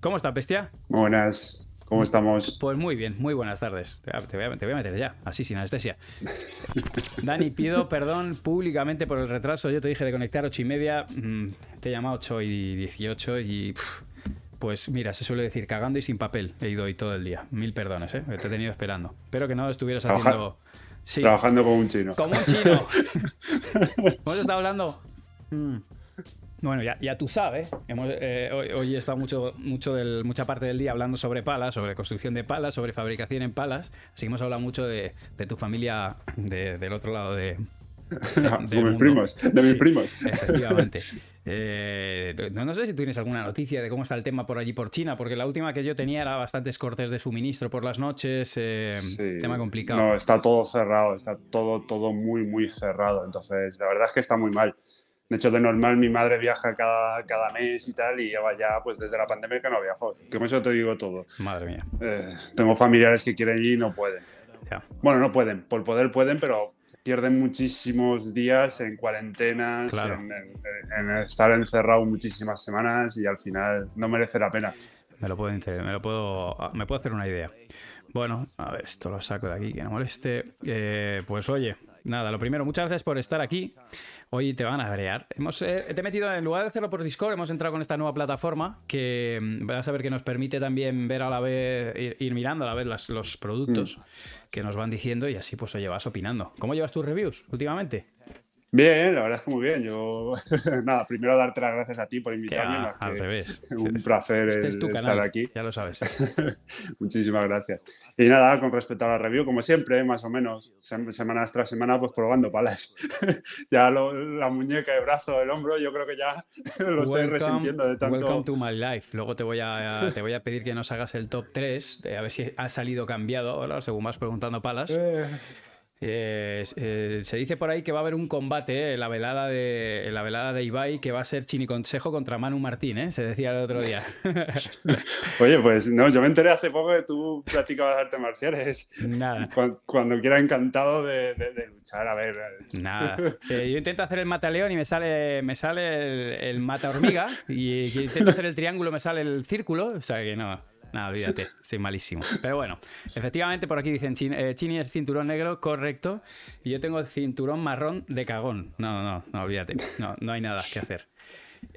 ¿Cómo estás, bestia? Buenas. ¿Cómo estamos? Pues muy bien, muy buenas tardes. Te voy a, te voy a meter ya, así sin anestesia. Dani, pido perdón públicamente por el retraso. Yo te dije de conectar 8 y media, mm, te he llamado 8 y 18 y pues mira, se suele decir cagando y sin papel. He ido hoy todo el día. Mil perdones, ¿eh? Te he tenido esperando. Espero que no estuvieras Trabajar- haciendo... Sí, Trabajando como un chino. como un chino. Hemos estado hablando. Mm. Bueno, ya, ya tú sabes, hemos, eh, hoy, hoy he estado mucho, mucho del, mucha parte del día hablando sobre palas, sobre construcción de palas, sobre fabricación en palas. Así que hemos hablado mucho de, de tu familia de- del otro lado de. de- mis mundo. primos, de mis Sí, primos. Efectivamente. Eh, no, no sé si tú tienes alguna noticia de cómo está el tema por allí por China, porque la última que yo tenía era bastantes cortes de suministro por las noches, eh, Sí. tema complicado. No, está todo cerrado, está todo, todo muy, muy cerrado. Entonces, la verdad es que está muy mal. De hecho, de normal mi madre viaja cada, cada mes y tal, y lleva ya, pues desde la pandemia que no viajo. Con eso te digo todo. Madre mía. Eh, tengo familiares que quieren ir y no pueden. Ya. Bueno, no pueden, por poder pueden, pero pierden muchísimos días en cuarentenas, Claro. en, en- en estar encerrado muchísimas semanas y al final no merece la pena. Me lo puedo, me lo puedo, me puedo hacer una idea. Bueno, a ver, esto lo saco de aquí, que no moleste. Eh, pues oye, nada, lo primero, muchas gracias por estar aquí. Hoy te van a agregar. Hemos, eh, te he metido, en lugar de hacerlo por Discord, hemos entrado con esta nueva plataforma que mm, vas a ver que nos permite también ver a la vez, ir, ir mirando a la vez las- los productos que nos van diciendo y así pues oye, vas opinando. ¿Cómo llevas tus reviews últimamente? Bien, la verdad es que muy bien. Yo, nada, primero darte las gracias a ti por Que invitarme. más al que revés. Un placer Este el es tu estar canal, aquí. ya lo sabes. Muchísimas gracias. Y nada, con respecto a la review, como siempre, más o menos, sem- semanas tras semana, pues probando palas. ya lo- la muñeca, el brazo, el hombro, yo creo que ya lo estoy resintiendo de tanto. welcome to my life. Luego te voy a, te voy a pedir que nos hagas el top 3, a ver si ha salido cambiado ahora, según vas preguntando palas. Eh, Eh, eh, se dice por ahí que va a haber un combate eh, en la velada de en la velada de Ibai que va a ser Chini Consejo contra Manu Martín, ¿eh? se decía el otro día. Oye, pues no, yo me enteré hace poco que tú practicabas artes marciales. Nada. Cuando, cuando quiera encantado de, de- de luchar, a ver. Nada. Eh, yo intento hacer el mataleón y me sale, me sale el, el mata hormiga. Y que intento hacer el triángulo, me sale el círculo. O sea que no. Nada, olvídate, soy malísimo. Pero bueno, efectivamente por aquí dicen eh, Chini es cinturón negro, correcto. Y yo tengo cinturón marrón de cagón. No, no, no, olvídate. No, no hay nada que hacer.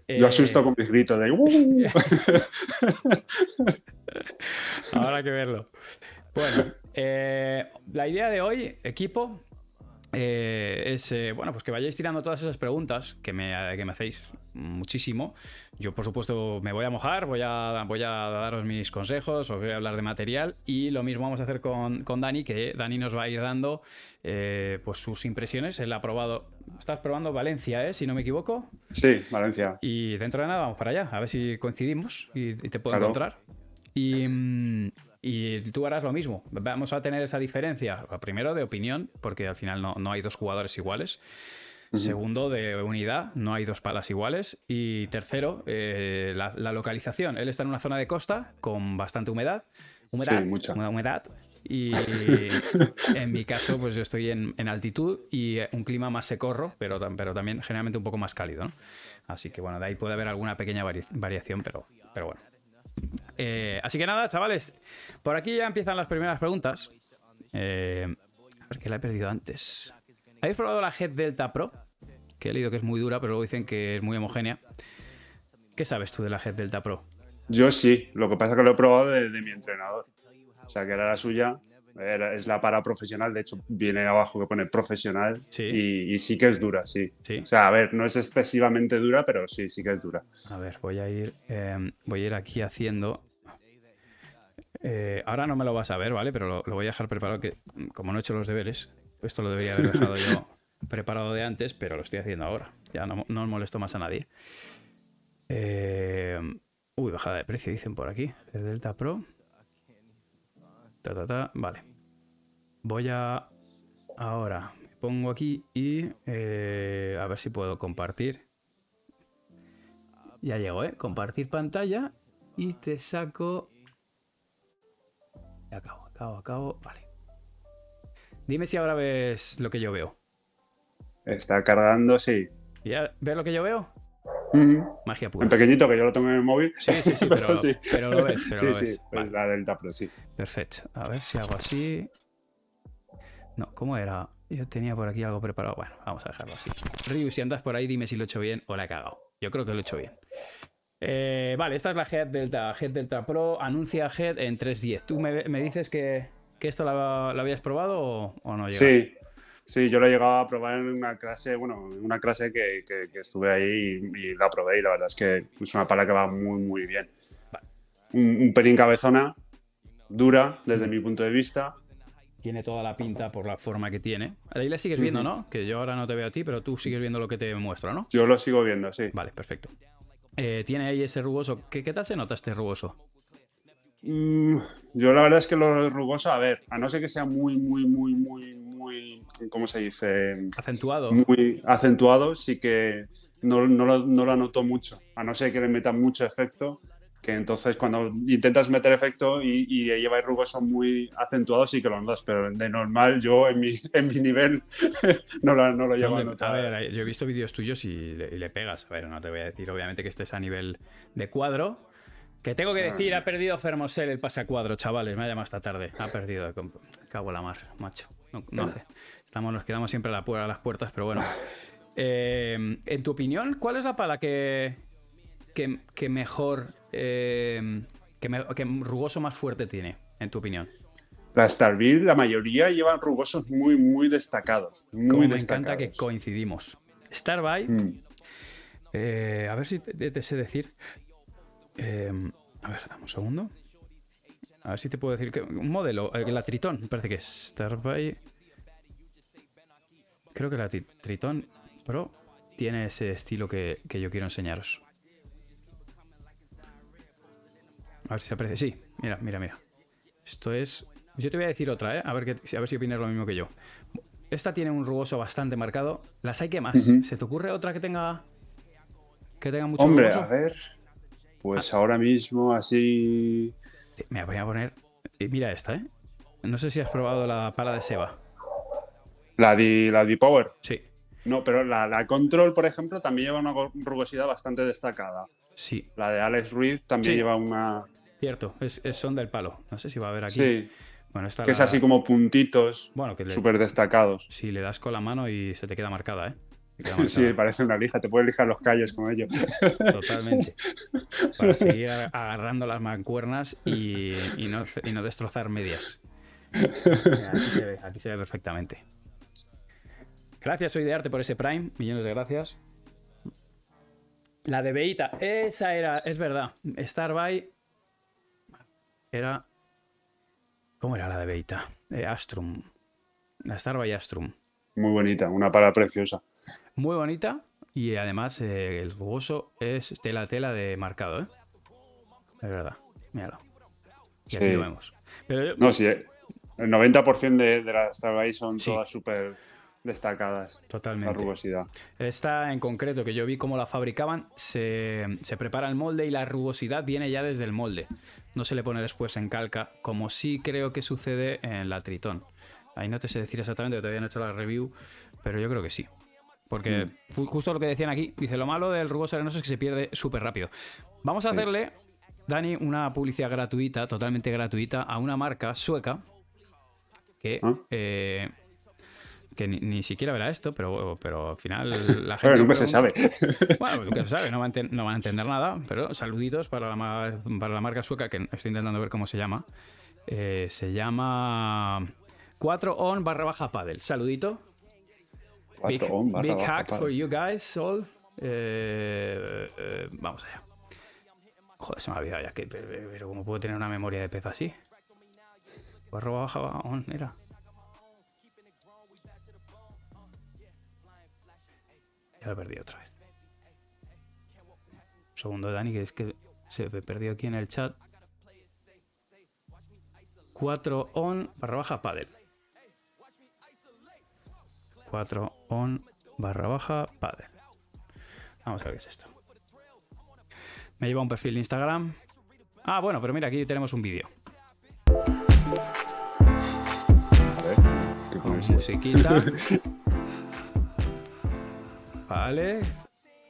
Yo Eh, asusto con mis gritos de. "Uh". Habrá que verlo. Bueno, eh, la idea de hoy, equipo, eh, es eh, bueno, pues que vayáis tirando todas esas preguntas que me, que me hacéis muchísimo. Yo, por supuesto, me voy a mojar, voy a, voy a daros mis consejos, os voy a hablar de material y lo mismo vamos a hacer con, con Dani, que Dani nos va a ir dando eh, pues sus impresiones. Él ha probado, estás probando Valencia, ¿eh? si no me equivoco, Sí, Valencia. y dentro de nada vamos para allá, a ver si coincidimos y, y te puedo Claro. encontrar. Y, mm, y tú harás lo mismo. Vamos a tener esa diferencia, primero de opinión, porque al final no, no hay dos jugadores iguales. Segundo, de unidad, no hay dos palas iguales. Y tercero, eh, la, la localización. Él está en una zona de costa con bastante humedad. Humedad, Sí, mucha. hum- humedad. Y en mi caso, pues yo estoy en, en altitud y eh, un clima más secorro, pero, pero también generalmente un poco más cálido. ¿no? Así que bueno, de ahí puede haber alguna pequeña vari- variación, pero, pero bueno. Eh, así que nada, chavales, por aquí ya empiezan las primeras preguntas. Eh, a ver, que la he perdido antes. ¿Habéis probado la Head Delta Pro? Que he leído que es muy dura, pero luego dicen que es muy homogénea. ¿Qué sabes tú de la Head Delta Pro? Yo sí, lo que pasa es que lo he probado de, de mi entrenador. O sea, que era la suya. era- es la para profesional, de hecho viene abajo que pone profesional Sí. y, y sí que es dura, sí. Sí. O sea, a ver, no es excesivamente dura, pero sí, sí que es dura. A ver, voy a ir, eh, voy a ir aquí haciendo. Eh, ahora no me lo vas a ver, ¿vale? Pero lo, lo voy a dejar preparado, que como no he hecho los deberes, esto lo debería haber dejado yo preparado de antes, pero lo estoy haciendo ahora. Ya no, no molesto más a nadie. Eh, uy, bajada de precio, dicen por aquí. El Delta Pro. Ta, ta, ta. Vale. Voy a. Ahora, me pongo aquí y. eh, a ver si puedo compartir. Ya llego, ¿eh? Compartir pantalla y te saco. Acabo, acabo, acabo. Vale. Dime si ahora ves lo que yo veo. Está cargando, sí. ¿Ya ves lo que yo veo? Magia pura. En pequeñito, que yo lo tengo en el móvil. Sí, sí, sí, pero, pero lo ves. Pero sí, lo sí, ves. pues Vale, la Delta Pro, sí. Perfecto. A ver si hago así. No, ¿cómo era? Yo tenía por aquí algo preparado. Bueno, vamos a dejarlo así. Ryu, si andas por ahí, dime si lo he hecho bien o la he cagado. Yo creo que lo he hecho bien. Eh, vale, esta es la Head Delta, Head Delta Pro. Anuncia Head en 3.10. ¿Tú me, me dices que, que esto la, la habías probado o, o no? llegas? Sí, sí, yo lo he llegado a probar en una clase, bueno, en una clase que, que- que estuve ahí y, y la probé y la verdad es que es una pala que va muy, muy bien. Un, un pelín cabezona, dura desde mi punto de vista. Tiene toda la pinta por la forma que tiene. Ahí la sigues viendo. ¿no? Que yo ahora no te veo a ti, pero tú sigues viendo lo que te muestro, ¿no? Yo lo sigo viendo, sí. Vale, perfecto. Eh, tiene ahí ese rugoso. ¿Qué, ¿Qué tal se nota este rugoso? Mm, yo la verdad es que lo rugoso, a ver, a no ser que sea muy, muy, muy, muy, muy, ¿cómo se dice? Acentuado. Muy acentuado, sí que no, no lo, no lo noto mucho. A no ser que le metan mucho efecto, que entonces cuando intentas meter efecto y, y lleva el rugoso muy acentuado, sí que lo notas, pero de normal yo en mi, en mi nivel no lo, no lo llevo a Hombre, notar. a ver, yo he visto vídeos tuyos y le, y le pegas. A ver, no te voy a decir, obviamente, que estés a nivel de cuadro. Que tengo que decir, ha perdido Fermosel el pase a cuadro, chavales. Me ha llamado esta tarde. Ha perdido. Cago en la mar, macho. No, no hace. Estamos, nos quedamos siempre a, la puerta, a las puertas, pero bueno. Eh, en tu opinión, ¿cuál es la pala que, que, que mejor. eh, que, me- que rugoso más fuerte tiene, en tu opinión? La Starville, la mayoría llevan rugosos muy, muy destacados. Muy Como me destacados. encanta que coincidimos. Starby Mm. Eh, a ver si te, te sé decir. Eh, a ver, dame un segundo. A ver si te puedo decir que un modelo, eh, la Triton, me parece que es Starby. Creo que la Tri- Triton Pro tiene ese estilo que, que yo quiero enseñaros. A ver si se aprecia. Sí, mira, mira, mira. Esto es. Yo te voy a decir otra, ¿eh? A ver, qué- a ver si opinas lo mismo que yo. Esta tiene un rugoso bastante marcado. Las hay que más. ¿Se te ocurre otra que tenga. que tenga mucho Hombre, rugoso? a ver. Pues ahora mismo así. Sí, Me voy a poner. y Mira esta, ¿eh? No sé si has probado la pala de Seba. La de la power Sí, No, pero la, la Control, por ejemplo, también lleva una go- rugosidad bastante destacada. sí, La de Alex Ruiz también Sí. lleva una. cierto. Es, es son del palo. No sé si va a haber aquí. Sí, Bueno, esta que es así como puntitos Bueno, le- súper destacados. si le das con la mano y se te queda marcada, ¿eh? Sí, parece una lija, te puedes lijar los callos con ello. Totalmente. Para seguir agarrando las mancuernas y, y no, y no destrozar medias. Aquí, se ve, aquí se ve perfectamente. Gracias, soy de arte por ese Prime. Millones de gracias. La de Beita, esa era, es verdad. Starby era. ¿Cómo era la de Beita? Eh, Astrum. La Starby Astrum. Muy bonita, una pala preciosa. Muy bonita y además eh, el rugoso es tela tela de marcado, ¿eh? Es verdad, míralo. Y Sí. aquí lo vemos. Pero yo- No, sí, eh, el 90% de, de las Starbucks son Sí. todas súper destacadas. La totalmente. rugosidad. Esta en concreto, que yo vi cómo la fabricaban, se, se prepara el molde y la rugosidad viene ya desde el molde. No se le pone después en calca, como sí creo que sucede en la Tritón. Ahí no te sé decir exactamente, todavía no he hecho la review, pero yo creo que sí. Porque fu- justo lo que decían aquí, dice, lo malo del rugoso arenoso es que se pierde súper rápido. Vamos a Sí. hacerle, Dani, una publicidad gratuita, totalmente gratuita, a una marca sueca que... ¿Ah? eh, que ni, ni siquiera verá esto, pero, pero al final la gente. Bueno, nunca se sabe. bueno, nunca se sabe, no van, a enten- no van a entender nada, pero saluditos para la, para la marca sueca, que estoy intentando ver cómo se llama. Eh, se llama 4on barra baja paddle. Saludito. Big, on, hack for you guys all. Eh, eh, vamos allá. Joder, se me ha olvidado ya que. Pero, ¿cómo puedo tener una memoria de pez así? Barra baja on, era. Ya lo he perdido otra vez. Un segundo, Dani, que es que se me perdió aquí en el chat. 4 on barra baja paddle. 4 on barra baja paddle. Vamos a ver qué es esto. Me lleva un perfil de Instagram. Ah, bueno, pero mira, aquí tenemos un vídeo. Musiquita. Vale.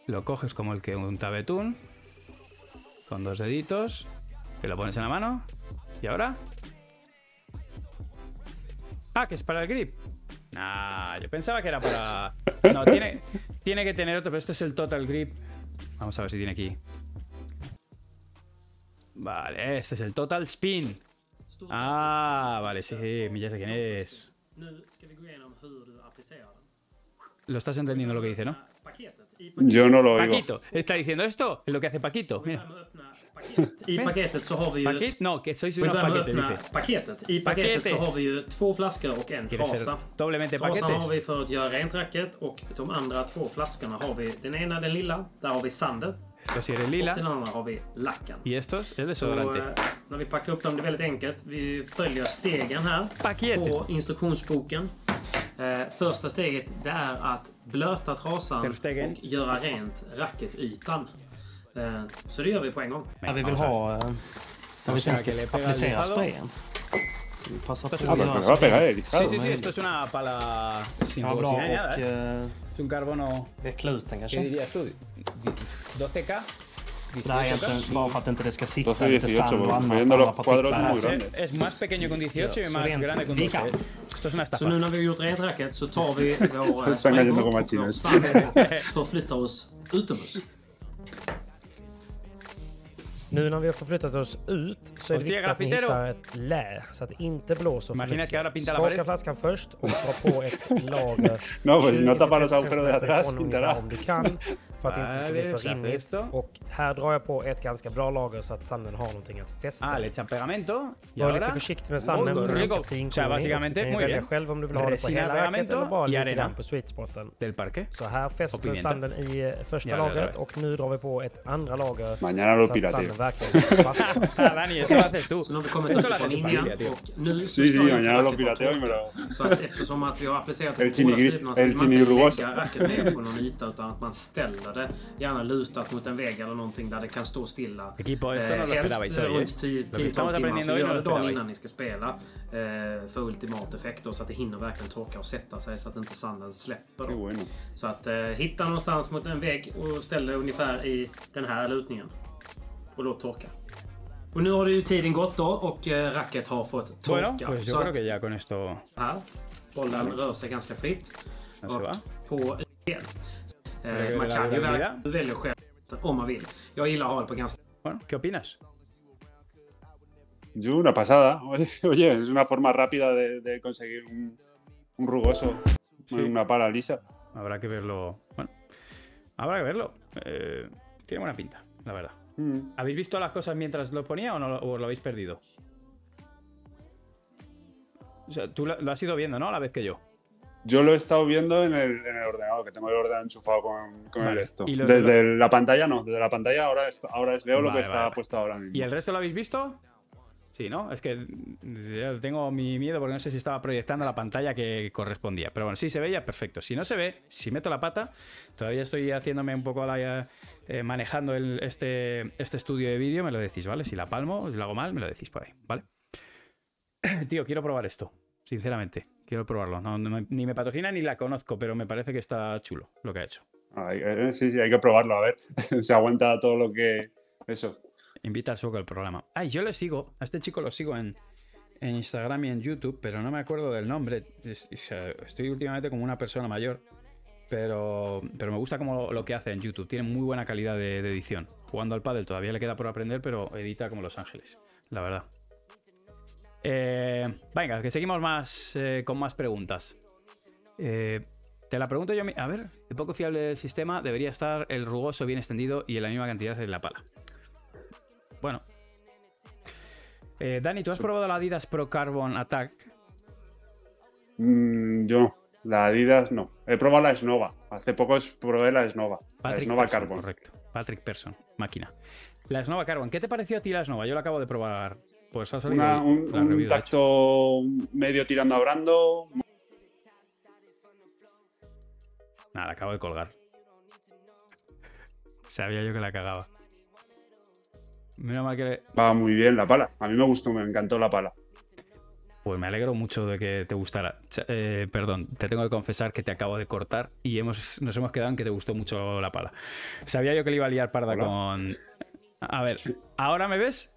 lo coges como el que unta betún, con dos deditos, que lo pones en la mano, y ahora... Ah, que es para el grip. Nah, yo pensaba que era para... No, tiene, tiene que tener otro, pero este es el total grip. Vamos a ver si tiene aquí. Vale, este es el total spin. Ah, vale, sí, ya sé quién es. Lo estás entendiendo lo que dice, ¿no? Yo no lo oigo. Paquito, está diciendo esto, es lo que hace Paquito. Mira. I Men- paketet så har vi ju... Paquito, no, que öppna dice. paketet. I paketet så har vi ju två flaskor och en trasa. Trasan har vi för att göra rent racket och de andra två flaskorna har vi den ena, den lilla, där har vi sanden. Och den andra har vi lacken. Y estos es Så desodorante. eh, när vi packar upp dem, det är väldigt enkelt. Vi följer stegen här Paketet. på instruktionsboken. Eh, första steget det är att blöta trasan och göra rent racketytan. Eh, så det gör vi på en gång. Men, Där vi vill vamos a ha... eh, Där vi sea, sen que ska le pega applicera al dejado. sprayen. Så vi passar på Ja, Ah, att pues göra me så va a pegar fint el Sí, lijado. sí, sí, madre esto es una pala sin kan vara bra bolsina ni nada, och ¿eh? eh, Es un carbono, veckla ut den ¿qué kanske. dirías tú? 12K. Så det här är egentligen bara för att inte det ska sitta 12, lite 18, sand och porque annat. viendo los andra cuadros partiklar muy här. grandes. Es más pequeño con 18 y Så más rent grande con lika. 12. Esto es una Så estafa. nu när vi har gjort rent racket så tar vi vår eh, Están cayendo como sprayburk och vår chinos. sand och förflyttar oss utomhus. Nu när vi har förflyttat oss ut så är det viktigt att ni hittar ett lä så att det inte blåser för mycket. Skaka flaskan först och dra på ett lager. No, pues no 20 tapa los 30 agujeros de centimeter atrás, ifrån pintará. ungefär Om du kan för att det inte ska bli för rinnigt. Och här drar jag på ett ganska bra lager så att sanden har någonting att fästa. Ah, i. le echan pegamento. Y Var lite försiktig med sanden för den är ganska finkornig. Du kan ju välja själv om du vill ha det på hela racket eller bara lite grann på sweet spoten. Del parque. Så här fäster sanden i eh, första lagret och nu drar vi på ett andra lager. Mañana lo så att sanden verkligen fastnar. Så nu har vi kommit upp tu linjen och nu så Sí, ska sí, inte mañana lo racket vara pirateo y me torrt. lo... Så att eftersom att vi har applicerat på båda sidorna så vill man inte lägga racket ner på någon yta utan att man ställer det gärna lutat mot en vägg eller någonting där det kan stå stilla. Eh, helst runt 10 Lo que 10 estamos timmar aprendiendo så gör det dagen innan ni ska spela. eh, För ultimat effekt då, så att det hinner verkligen torka och sätta sig så att inte sanden släpper. Då. Så att eh, hitta någonstans mot en vägg och ställ det ungefär i den här lutningen. Och låt torka. Och nu har det ju tiden gått då och racket har fått torka. Bueno, pues yo så creo att que ya con esto här, bollen rör sig ganska fritt. Och på Eh, man kan ju välja, välja själv om man vill. Jag gillar att ha det på ganska Bueno, ¿qué opinas? Yo, una pasada. Oye, es una forma rápida de, de conseguir un, un rugoso, Sí. una pala lisa. Habrá que verlo. Bueno, habrá que verlo. Eh, tiene buena pinta, la verdad. Mm. ¿Habéis visto las cosas mientras lo ponía o, no, lo- o lo habéis perdido? O sea, tú lo, lo has ido viendo, ¿no? A la vez que yo. Yo lo he estado viendo en el, en el ordenador, que tengo el ordenador enchufado con, con Vale. el esto. Y desde la pantalla no, desde la pantalla ahora, es- ahora es- veo lo Vale, que está puesto ahora mismo. ¿Y el resto lo habéis visto? Sí, ¿no? Es que tengo mi miedo porque no sé si estaba proyectando la pantalla que correspondía. Pero bueno, sí se veía, perfecto. Si no se ve, si meto la pata, todavía estoy haciéndome un poco la, eh, manejando el- este, este estudio de vídeo, me lo decís, ¿vale? Si la palmo, si lo hago mal, me lo decís por ahí, ¿vale? Tío, quiero probar esto, sinceramente. Quiero probarlo. No, no me- ni me patrocina ni la conozco, pero me parece que está chulo lo que ha hecho. Ay, eh, sí, sí, hay que probarlo, a ver. Se aguanta todo lo que. Eso. Invita al Soco al programa. Ay, yo le sigo. A este chico lo sigo en, en Instagram y en YouTube, pero no me acuerdo del nombre. Estoy últimamente como una persona mayor, pero, pero me gusta como lo, que hace en YouTube. Tiene muy buena calidad de, de edición. Jugando al pádel todavía le queda por aprender, pero edita como Los Ángeles, la verdad. Eh, venga, que seguimos más eh, con más preguntas. Eh, te la pregunto yo. A ver, el poco fiable del sistema debería estar el rugoso bien extendido y en la misma cantidad de la pala. Bueno. Dani, ¿tú has probado la Adidas Pro Carbon Attack? Mm, yo, la Adidas no. He probado la Snova. Hace poco probé la Snova. la Snova Carbon. Correcto. Patrick Person, máquina. La Snova Carbon. ¿Qué te pareció a ti la Snova? Yo la acabo de probar. Pues ha salido Una- un, la review, tacto medio tirando a brando. Nada, la acabo de colgar. Sabía yo que la cagaba. Menos mal que le- Va muy bien la pala. A mí me gustó, me encantó la pala. Pues me alegro mucho de que te gustara. Eh, perdón, te tengo que confesar que te acabo de cortar y hemos, nos hemos quedado en que te gustó mucho la pala. Sabía yo que le iba a liar parda Hola. con. A ver, ¿ahora me ves?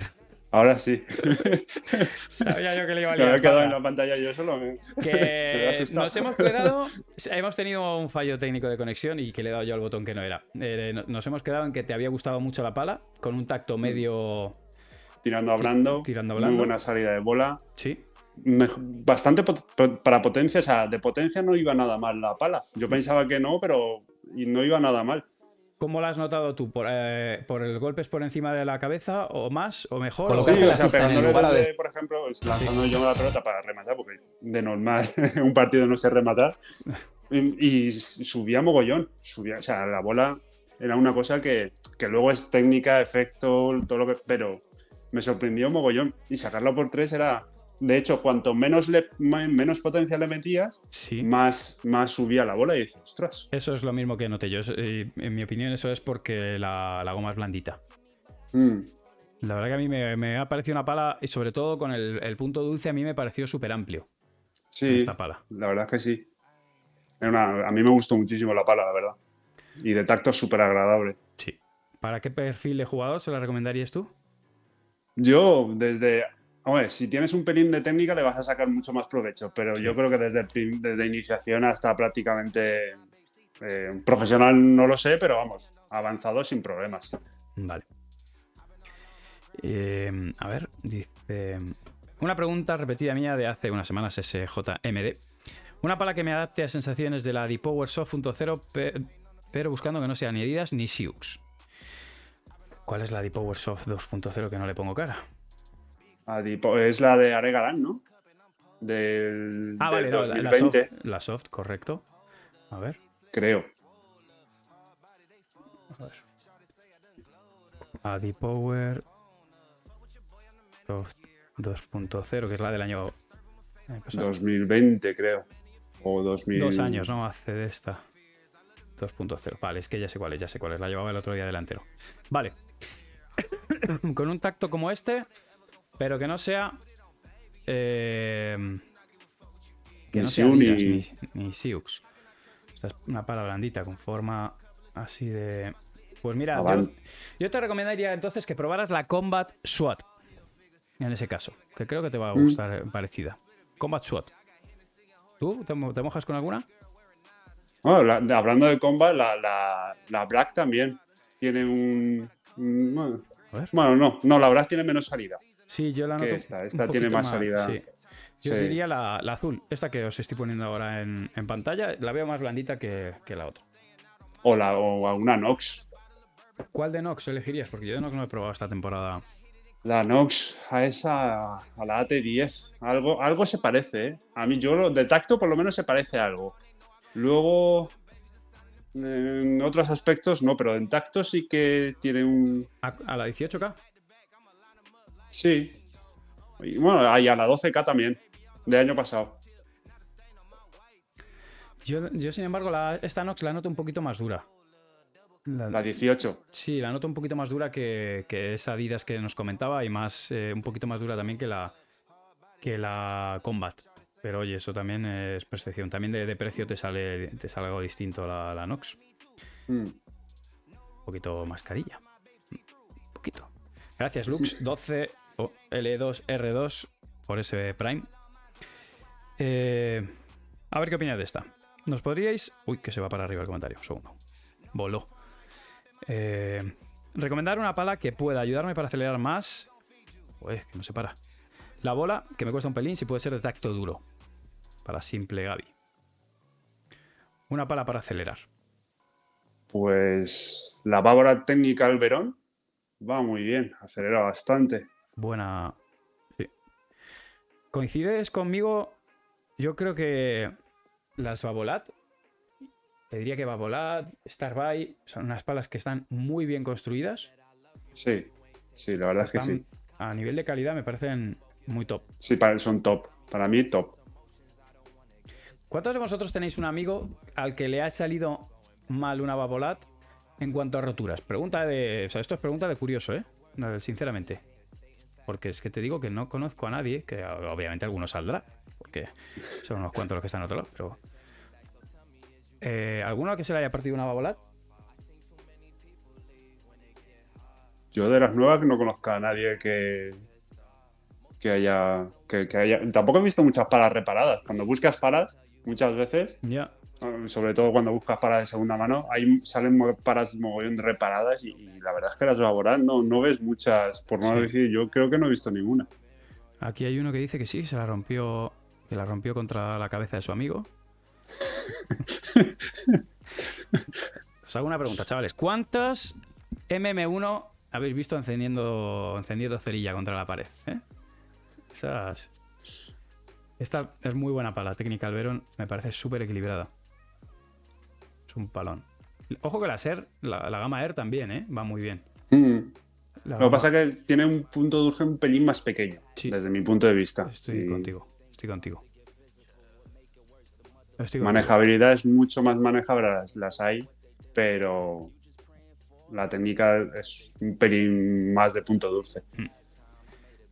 Ahora sí. Sabía yo que le iba a Me liar había quedado en la pantalla yo solo. me- me que nos hemos quedado, hemos tenido un fallo técnico de conexión y que le he dado yo al botón que no era. Eh, no- nos hemos quedado en que te había gustado mucho la pala, con un tacto medio, Tirando a Brando. tirando a Muy blando. buena salida de bola. sí, bastante pot- para potencia, o sea, de potencia no iba nada mal la pala. Yo pensaba que no, pero no iba nada mal. ¿Cómo lo has notado tú? ¿Por, eh, por el golpes por encima de la cabeza o más o mejor? Con lo o- que Sí, o sea, pegándole desde, de- por ejemplo, lanzando yo la pelota para rematar, porque de normal un partido no sé rematar. Y, y subía mogollón. Subía, o sea, la bola era una cosa que, que luego es técnica, efecto, todo lo que. Pero me sorprendió mogollón. Y sacarlo por tres era. De hecho, cuanto menos, le, menos potencia le metías, Sí. más, más subía la bola y dices, ostras. Eso es lo mismo que noté yo. Eh, En mi opinión, eso es porque la, la goma es blandita. mm, La verdad que a mí me, me ha parecido una pala, y sobre todo con el, el punto dulce, a mí me pareció súper amplio sí, esta pala. la verdad es que sí. Una- a mí me gustó muchísimo la pala, la verdad. Y de tacto súper agradable. Sí. ¿Para qué perfil de jugador se la recomendarías tú? Yo, desde. Hombre, si tienes un pelín de técnica, le vas a sacar mucho más provecho. Pero Sí. yo creo que desde, el desde iniciación hasta prácticamente. eh, profesional no lo sé, pero vamos, avanzado sin problemas. Vale. Eh, a ver, dice. Una pregunta repetida mía de hace unas semanas, SJMD. Una pala que me adapte a sensaciones de la Depower Soft 0 pero buscando que no sean ni Adidas ni Siux. ¿Cuál es la Depower Soft 2.0 que no le pongo cara? Adipo- es la de Aregalan, ¿no? Del, Ah, del vale, la- la, 2020, soft, la soft, correcto. A ver. creo. Adipower Soft 2.0, que es la del año. año pasado. 2020, creo. O 2000. Dos años, ¿no? Hace de esta. 2.0. Vale, es que ya sé cuál es, ya sé cuál es. La llevaba el otro día delantero. Vale. Con un tacto como este, pero que no sea. eh, que Ni no sea Siu ni- ni, Siux. Esta es una pala blandita con forma así de. Pues mira, yo, te recomendaría entonces que probaras la Combat SWAT. En ese caso, que creo que te va a Mm. gustar eh, parecida. Combat SWAT. ¿Tú te, mo- te mojas con alguna? Bueno, la- de- hablando de combat, la, la- la Black también tiene un. Bueno, no, no, la Black tiene menos salida. Sí, yo la noto. esta, tiene más salida. sí. Yo Sí. diría la, la azul, esta que os estoy poniendo ahora en, en pantalla, la veo más blandita que, que la otra. O, la, o a una Nox. ¿Cuál de Nox elegirías? Porque yo de Nox no he probado esta temporada. La Nox, a esa, a la AT10. Algo, algo se parece, ¿eh? A mí, yo de tacto por lo menos se parece a algo. Luego, en otros aspectos no, pero en tacto sí que tiene un. ¿A, a la 18K? Sí. Y bueno, y a la 12K también, de año pasado. Yo, yo, sin embargo, la, esta Nox la noto un poquito más dura. La- La 18. Sí, la noto un poquito más dura que, que esa Adidas que nos comentaba y más eh, un poquito más dura también que la, que la Combat. Pero oye, eso también es percepción. También de, de precio te sale, te sale algo distinto la, la Nox. Mm. Un poquito más carilla. Un poquito. Gracias, Lux. 12 o L2R2 por ese Prime. Eh, a ver qué opináis de esta. ¿Nos podríais. Uy, que se va para arriba el comentario. Un segundo. Voló. Eh, recomendar una pala que pueda ayudarme para acelerar más. Uy, que no se para. La bola, que me cuesta un pelín, si puede ser de tacto duro. Para simple Gaby. Una pala para acelerar. Pues la Bávara Technical Verón va muy bien, acelera bastante. Buena. Sí. ¿Coincides conmigo? Yo creo que las Babolat, te diría que Babolat, Starbuy, son unas palas que están muy bien construidas. Sí, sí, la verdad es que sí. A nivel de calidad me parecen muy top. Sí, para, son top. Para mí, top. ¿Cuántos de vosotros tenéis un amigo al que le ha salido mal una Babolat en cuanto a roturas? Pregunta de. O sea, esto es pregunta de curioso, ¿eh? No, sinceramente. Porque es que te digo que no conozco a nadie, que obviamente alguno saldrá, porque son unos cuantos los que están a otro lado, pero... Eh, ¿Alguno que se le haya partido una babolat? Yo de las nuevas no conozco a nadie que, que haya, que, que haya... Tampoco he visto muchas palas reparadas. Cuando buscas palas, muchas veces, Ya. Sobre todo cuando buscas palas de segunda mano, ahí salen palas mogollón reparadas y, y la verdad es que las Vaborat no, no ves muchas, por no Sí. decir, yo creo que no he visto ninguna. Aquí hay uno que dice que sí, se la rompió, que la rompió contra la cabeza de su amigo. Os hago una pregunta, chavales. ¿Cuántas MM1 habéis visto encendiendo, encendiendo cerilla contra la pared? eh? Esas- Esta es muy buena para la técnica Alberon, me parece súper equilibrada. Es un palón. Ojo que la SER, la, la gama Air también, ¿eh? va muy bien. Mm. Lo que pasa es que tiene un punto dulce un pelín más pequeño, Sí. desde mi punto de vista. Estoy Y contigo, estoy contigo. Estoy contigo. Manejabilidad es mucho más manejable, las, hay, pero la técnica es un pelín más de punto dulce.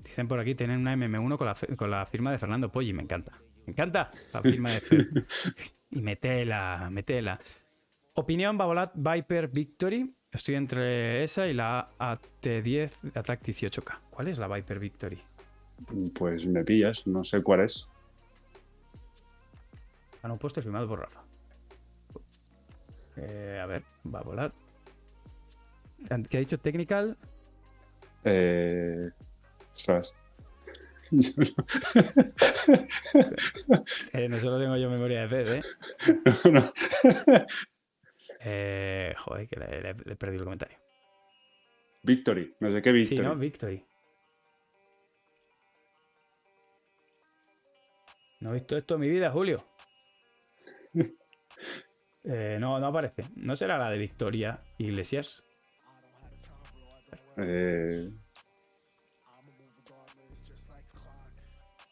Dicen por aquí, tienen una MM1 con la, con la firma de Fernando Poggi. Me encanta. Me encanta la firma de Fer. y metela, metela. Opinión Babolat Viper Victory. Estoy entre esa y la AT10 Attack 18K. ¿Cuál es la Viper Victory? Pues me pillas, no sé cuál es. Ah, no, póster firmado por Rafa. Eh, a ver, Babolat. ¿Qué ha dicho? Technical. Eh... Ostras. Eh, no solo tengo yo memoria de pez, ¿eh? no- no. Eh, joder, que le, le- le he perdido el comentario. Victory, no sé qué Sí, Victory. ¿no? Victory. No he visto esto en mi vida, Julio. Eh, no, no aparece. ¿No será la de Victoria Iglesias? Eh,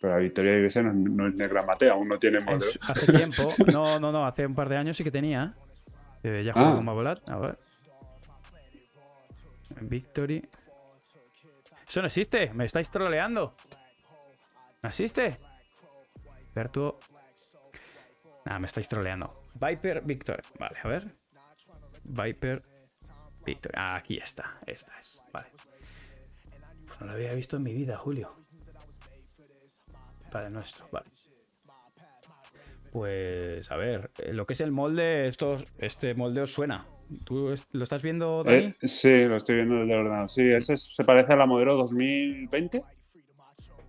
Pero la Victoria Iglesia no, no es negra mate, aún no tiene En modelo. hace tiempo. No, no, no. Hace un par de años sí que tenía. Eh, ya juego Ah. con Babolat. A ver. Victory. Eso no existe. Me estáis troleando. ¿No existe? Vertuo. Nada, me estáis troleando. Viper Victor. Vale, a ver. Viper Victor. Ah, aquí está. Esta es. Vale. Pues no lo había visto en mi vida, Julio. Padre nuestro. Vale. Pues a ver, eh, lo que es el molde, estos, este molde os suena. ¿Tú lo estás viendo, Dani? Eh, sí, lo estoy viendo desde el ordenador. Sí, ese es- se parece a la modelo 2020,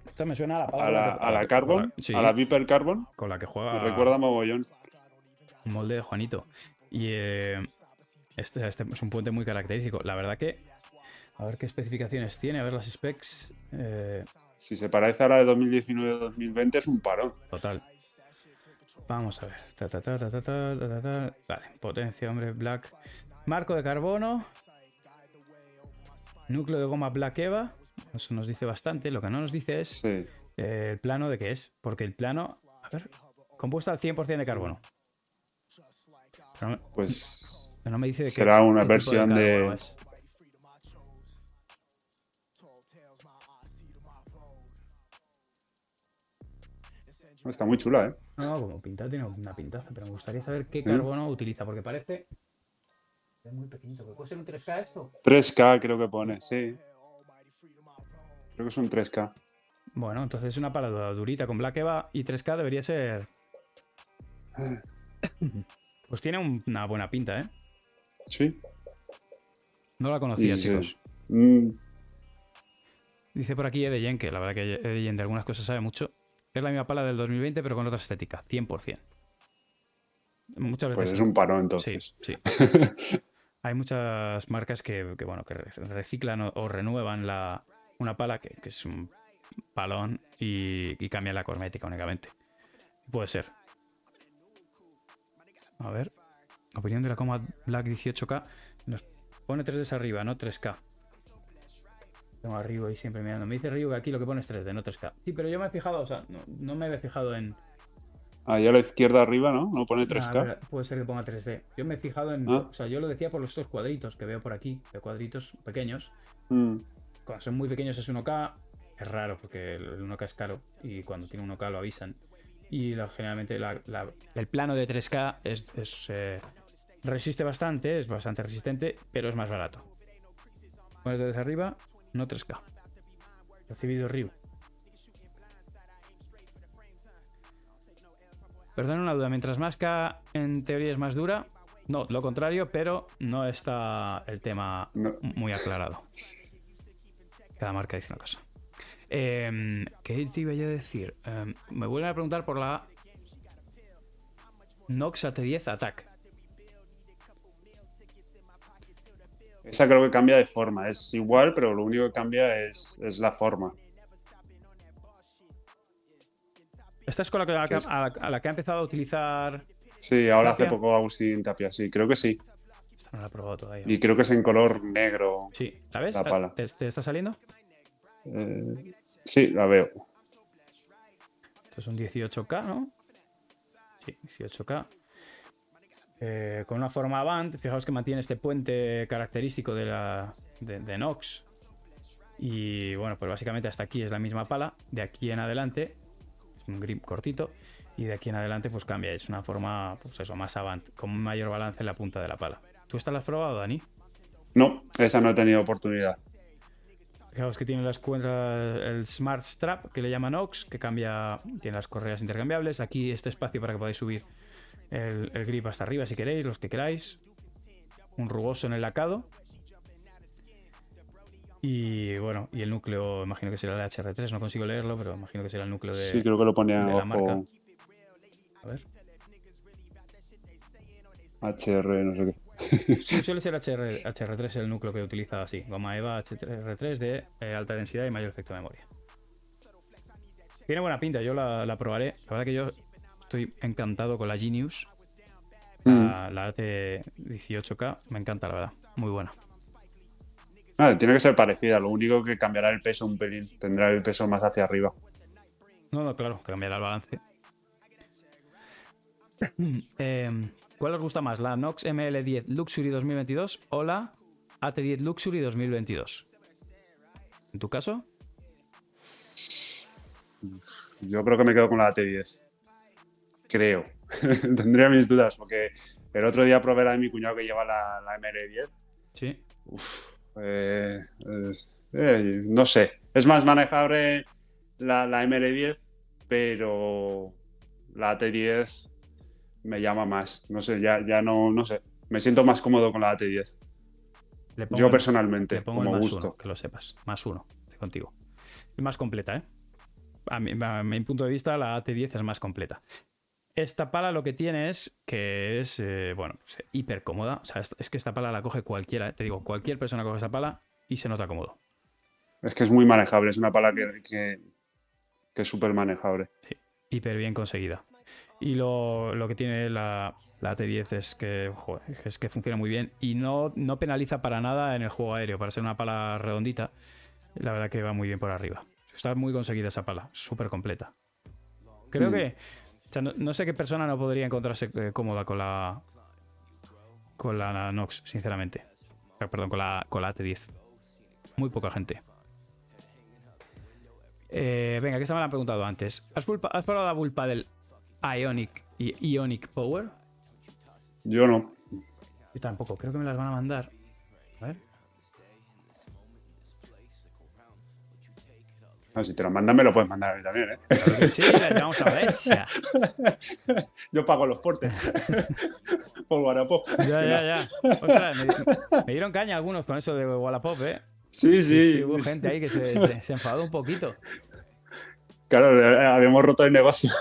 Esto me suena a la a palabra la, que- a la Carbon, Sí, a la Viper Carbon. con la que Me juega recuerda mogollón. un molde de Juanito. Y eh, este, este es un puente muy característico. La verdad que, a ver qué especificaciones tiene, a ver las specs. eh, Si se parece a la de 2019-2020 es un parón. Total. Vamos a ver. Vale, potencia, hombre, black. Marco de carbono. Núcleo de goma Black Eva. Eso nos dice bastante. Lo que no nos dice es eh, el plano de qué es. Porque el plano, a ver, compuesta al 100% de carbono. Pues no me dice de será una versión de... Está muy chula, ¿eh? No, como pintar tiene una pintaza, pero me gustaría saber qué carbono utiliza, porque parece. Es muy pequeñito, ¿puede ser un 3K esto? 3K creo que pone, sí. Creo que es un 3K. Bueno, entonces es una pala durita con Black Eva y 3K debería ser. Pues tiene un- una buena pinta, ¿eh? Sí. No la conocía, sí. chicos. Mm, Dice por aquí Edeyen, que la verdad que Edeyen de algunas cosas sabe mucho. Es la misma pala del 2020, pero con otra estética, 100%. Muchas veces. pues es un Sí, entonces. sí. Hay muchas marcas que, que, bueno, que re- reciclan o, o renuevan la, una pala que, que es un palón y, y cambian la cosmética únicamente. Puede ser. A ver. Opinión de la coma Black 18K. Nos pone 3D arriba, no 3K. Tengo a Ryu ahí siempre mirando. Me dice Ryu que aquí lo que pone es 3D, no 3K. Sí, pero yo me he fijado, o sea, no, no me había fijado en. Ahí a la izquierda arriba, ¿no? No pone Ah, 3K. a ver, puede ser que ponga 3D. Yo me he fijado en. Ah. O sea, yo lo decía por los estos cuadritos que veo por aquí, de cuadritos pequeños. Mm, Cuando son muy pequeños es 1K, es raro porque el 1K es caro y cuando tiene 1K lo avisan. Y generalmente la- la- el plano de 3K es, es, eh, resiste bastante, es bastante resistente, pero es más barato. Pones desde arriba, no 3K. Recibido Ryu. Perdón una duda, mientras más K en teoría es más dura, no, lo contrario, pero no está el tema No. muy aclarado. Cada marca dice una cosa. Em, ¿Qué te iba yo a decir? Em, me vuelven a preguntar por la Nox AT10 Attack. Esa creo que cambia de forma. Es igual, pero lo único que cambia es, es la forma. Esta es con la que, a, la que- Sí, es- a la- a la que ha empezado a utilizar. Sí, ahora hace poco Agustín Tapia, sí, creo que sí. Esta no la he probado todavía. Y creo que es en color negro. Sí, ¿la ves? La pala. ¿Te, te está saliendo? Eh, sí, la veo. Esto es un 18K, ¿no? Sí, 18K. Eh, con una forma Avant, fijaos que mantiene este puente característico de, la, de, de Nox. Y bueno, pues básicamente hasta aquí es la misma pala. De aquí en adelante, es un grip cortito. Y de aquí en adelante, pues cambia. Es una forma, pues eso, más Avant, con un mayor balance en la punta de la pala. ¿Tú esta la has probado, Dani? No, esa no he tenido oportunidad. Fijaos que tiene las cuentas, el Smart Strap, que le llaman Ox, que cambia, tiene las correas intercambiables. Aquí este espacio para que podáis subir el, el grip hasta arriba si queréis, los que queráis. Un rugoso en el lacado. Y bueno, y el núcleo, imagino que será el HR3, no consigo leerlo, pero imagino que será el núcleo de. Sí, creo que lo ponía de la marca. A ver. HR, no sé qué. Sí, suele ser HR, HR3 el núcleo que utiliza así. Goma EVA HR3 de eh, alta densidad y mayor efecto de memoria. Tiene buena pinta, yo la, la probaré. La verdad que yo estoy encantado con la Genius. Mm. La, la AT18K me encanta, la verdad. Muy buena. Ah, tiene que ser parecida, lo único que cambiará el peso un pelín. Tendrá el peso más hacia arriba. No, no, claro, cambiará el balance. Em, ¿Cuál os gusta más? ¿La Nox ML10 Luxury 2022 o la AT10 Luxury 2022? ¿En tu caso? Yo creo que me quedo con la AT10. Creo. Tendría mis dudas, porque el otro día probé la de mi cuñado que lleva la, la ML10. Sí. Eh, es- eh, no sé. Es más manejable la, la ML10, pero la AT10 me llama más. No sé, ya, ya no, no sé. Me siento más cómodo con la AT10. Le pongo Yo el- personalmente, Le pongo como el más gusto. uno, que lo sepas. Más uno, estoy contigo. Es más completa, ¿eh? A mi, a mi punto de vista, la AT10 es más completa. Esta pala lo que tiene es que es, eh, bueno, pues, hiper cómoda. O sea, es, que esta pala la coge cualquiera. ¿eh? Te digo, cualquier persona coge esta pala y se nota cómodo. Es que es muy manejable, es una pala que, que, que es súper manejable. Hiper bien conseguida. Y lo, lo que tiene la, la AT10 es que, joder, es que funciona muy bien y no, no penaliza para nada en el juego aéreo. Para ser una pala redondita, la verdad que va muy bien por arriba. Está muy conseguida esa pala, súper completa. Creo Mm. que. Sea, no, no sé qué persona no podría encontrarse eh, cómoda con la. Con la Nox, sinceramente. Perdón, con la, con la AT10. Muy poca gente. Eh, venga, que esta me la han preguntado antes. ¿Has, pulpa- has probado la Bull del Ionic y Ionic Power? Yo no. Yo tampoco, creo que me las van a mandar. A ver. Ah, si te lo mandan, me lo puedes mandar a mí también, ¿eh? Claro que sí, llevamos a Valencia. Yo pago los portes. Por Wallapop. Ya, ya, ya. Ostras, me, me dieron caña algunos con eso de Wallapop, ¿eh? Sí, Sí, hubo gente ahí que se, se- se enfadó un poquito. Claro, eh, habíamos roto el negocio.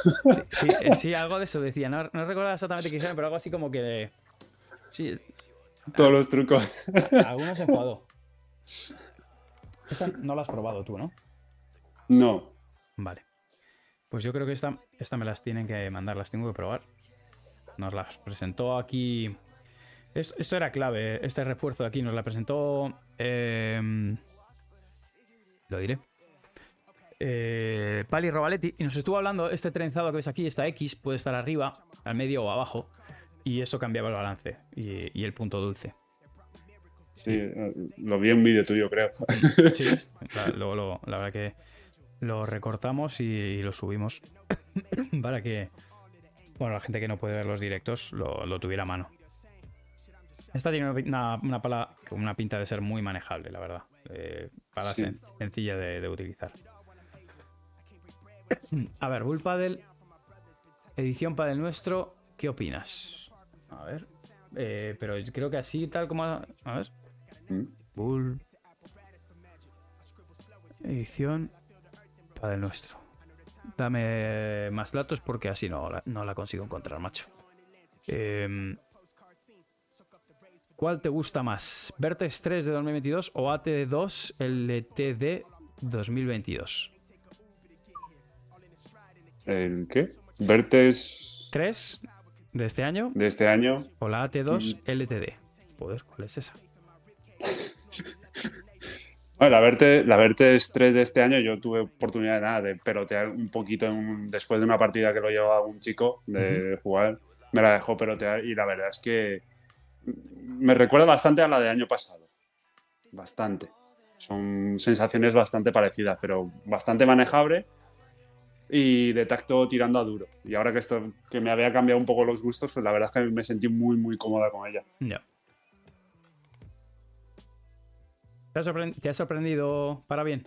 Sí, eh, sí, algo de eso decía. No, no recuerdo exactamente qué dijeron, pero algo así como que. Sí, Todos los trucos. algunos se enfadó. Esta no la has probado tú, ¿no? No. Vale. Pues yo creo que esta, esta me las tienen que mandar, las tengo que probar. Nos las presentó aquí. Esto, esto era clave, este refuerzo de aquí nos la presentó. em, lo diré. Eh, Pali Robaletti y nos estuvo hablando. Este trenzado que ves aquí, esta X, puede estar arriba, al medio o abajo. Y eso cambiaba el balance y, y el punto dulce. Sí, eh, lo vi en vídeo tuyo, creo. Sí, la, luego lo- la verdad que lo recortamos y, lo subimos para que, bueno, la gente que no puede ver los directos lo, lo tuviera a mano. Esta tiene una, una pala con una pinta de ser muy manejable, la verdad. Eh, pala Sí. sen- sencilla de, de utilizar. A ver, Bull Paddle, edición Paddle nuestro, ¿qué opinas? A ver, eh, pero creo que así, tal como. A ver, Mm. Bull. Edición Paddle nuestro. Dame más datos porque así no la, no la consigo encontrar, macho. Em, ¿Cuál te gusta más? ¿Vertex 3 de 2022 o AT2 LTD 2022? ¿El qué? Vertex ¿3 de este año de este año. o la AT2 LTD? Joder, ¿cuál es esa? Bueno, la Vertex, la Vertex 3 de este año yo tuve oportunidad de, nada, de pelotear un poquito en un- después de una partida que lo llevaba un chico de jugar. Me la dejó pelotear y la verdad es que me recuerda bastante a la de año pasado. Bastante. Son sensaciones bastante parecidas, pero bastante manejable y de tacto tirando a duro. Y ahora que esto que me había cambiado un poco los gustos, pues la verdad es que me sentí muy muy cómoda con ella. Ya. ¿Te ha, sorpren- te ha sorprendido para bien?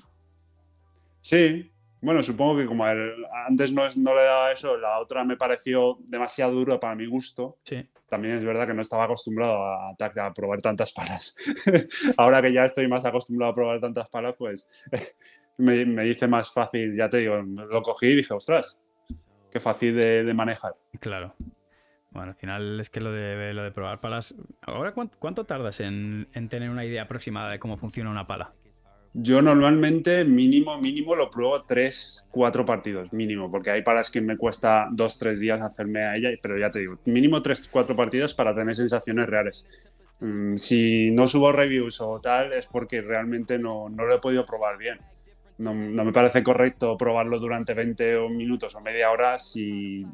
Sí, bueno, supongo que como el- antes no, es- no le daba eso, la otra me pareció demasiado duro para mi gusto. Sí. También es verdad que no estaba acostumbrado a, a probar tantas palas. Ahora que ya estoy más acostumbrado a probar tantas palas, pues me, me dice más fácil, ya te digo, lo cogí y dije, ostras, qué fácil de, de manejar. Claro. Bueno, al final es que lo de, lo de probar palas. ¿Ahora cuánto, tardas en, en tener una idea aproximada de cómo funciona una pala? Yo normalmente mínimo, mínimo lo pruebo tres, cuatro partidos, mínimo, porque hay palas que me cuesta dos, tres días hacerme a ella, pero ya te digo, mínimo tres, cuatro partidos para tener sensaciones reales. Mm, si no subo reviews o tal, es porque realmente no, no lo he podido probar bien. No, no me parece correcto probarlo durante 20 o minutos o media hora si...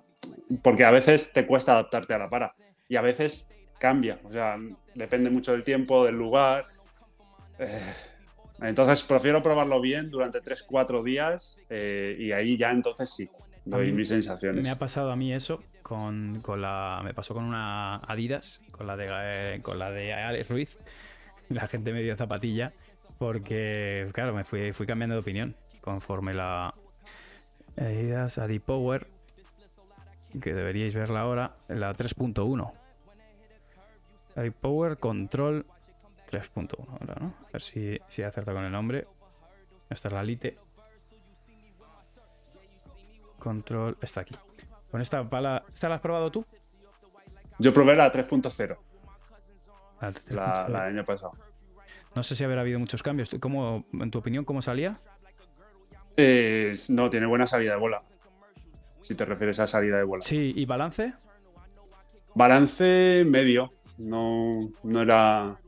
porque a veces te cuesta adaptarte a la para y a veces cambia, o sea, depende mucho del tiempo, del lugar. Eh, entonces prefiero probarlo bien durante 3-4 días eh, y ahí ya entonces sí, doy mis sensaciones. Me ha pasado a mí eso con, con la. Me pasó con una Adidas, con la de eh, con la de Alex Ruiz. La gente me dio zapatilla. Porque, claro, me fui, fui cambiando de opinión. Conforme la Adidas Adipower. Que deberíais verla ahora. La 3.1. Adipower Control 3.1. ahora, ¿no? A ver si, si he acertado con el nombre. Esta es la Lite. Control. Está aquí. Con esta pala. ¿Esta la has probado tú? Yo probé la 3.0, La la, 3.0. la año pasado. No sé si habrá habido muchos cambios. ¿Cómo, en tu opinión, cómo salía? Eh, no, tiene buena salida de bola. Si te refieres a salida de bola. Sí, ¿y balance? Balance medio. No, no era.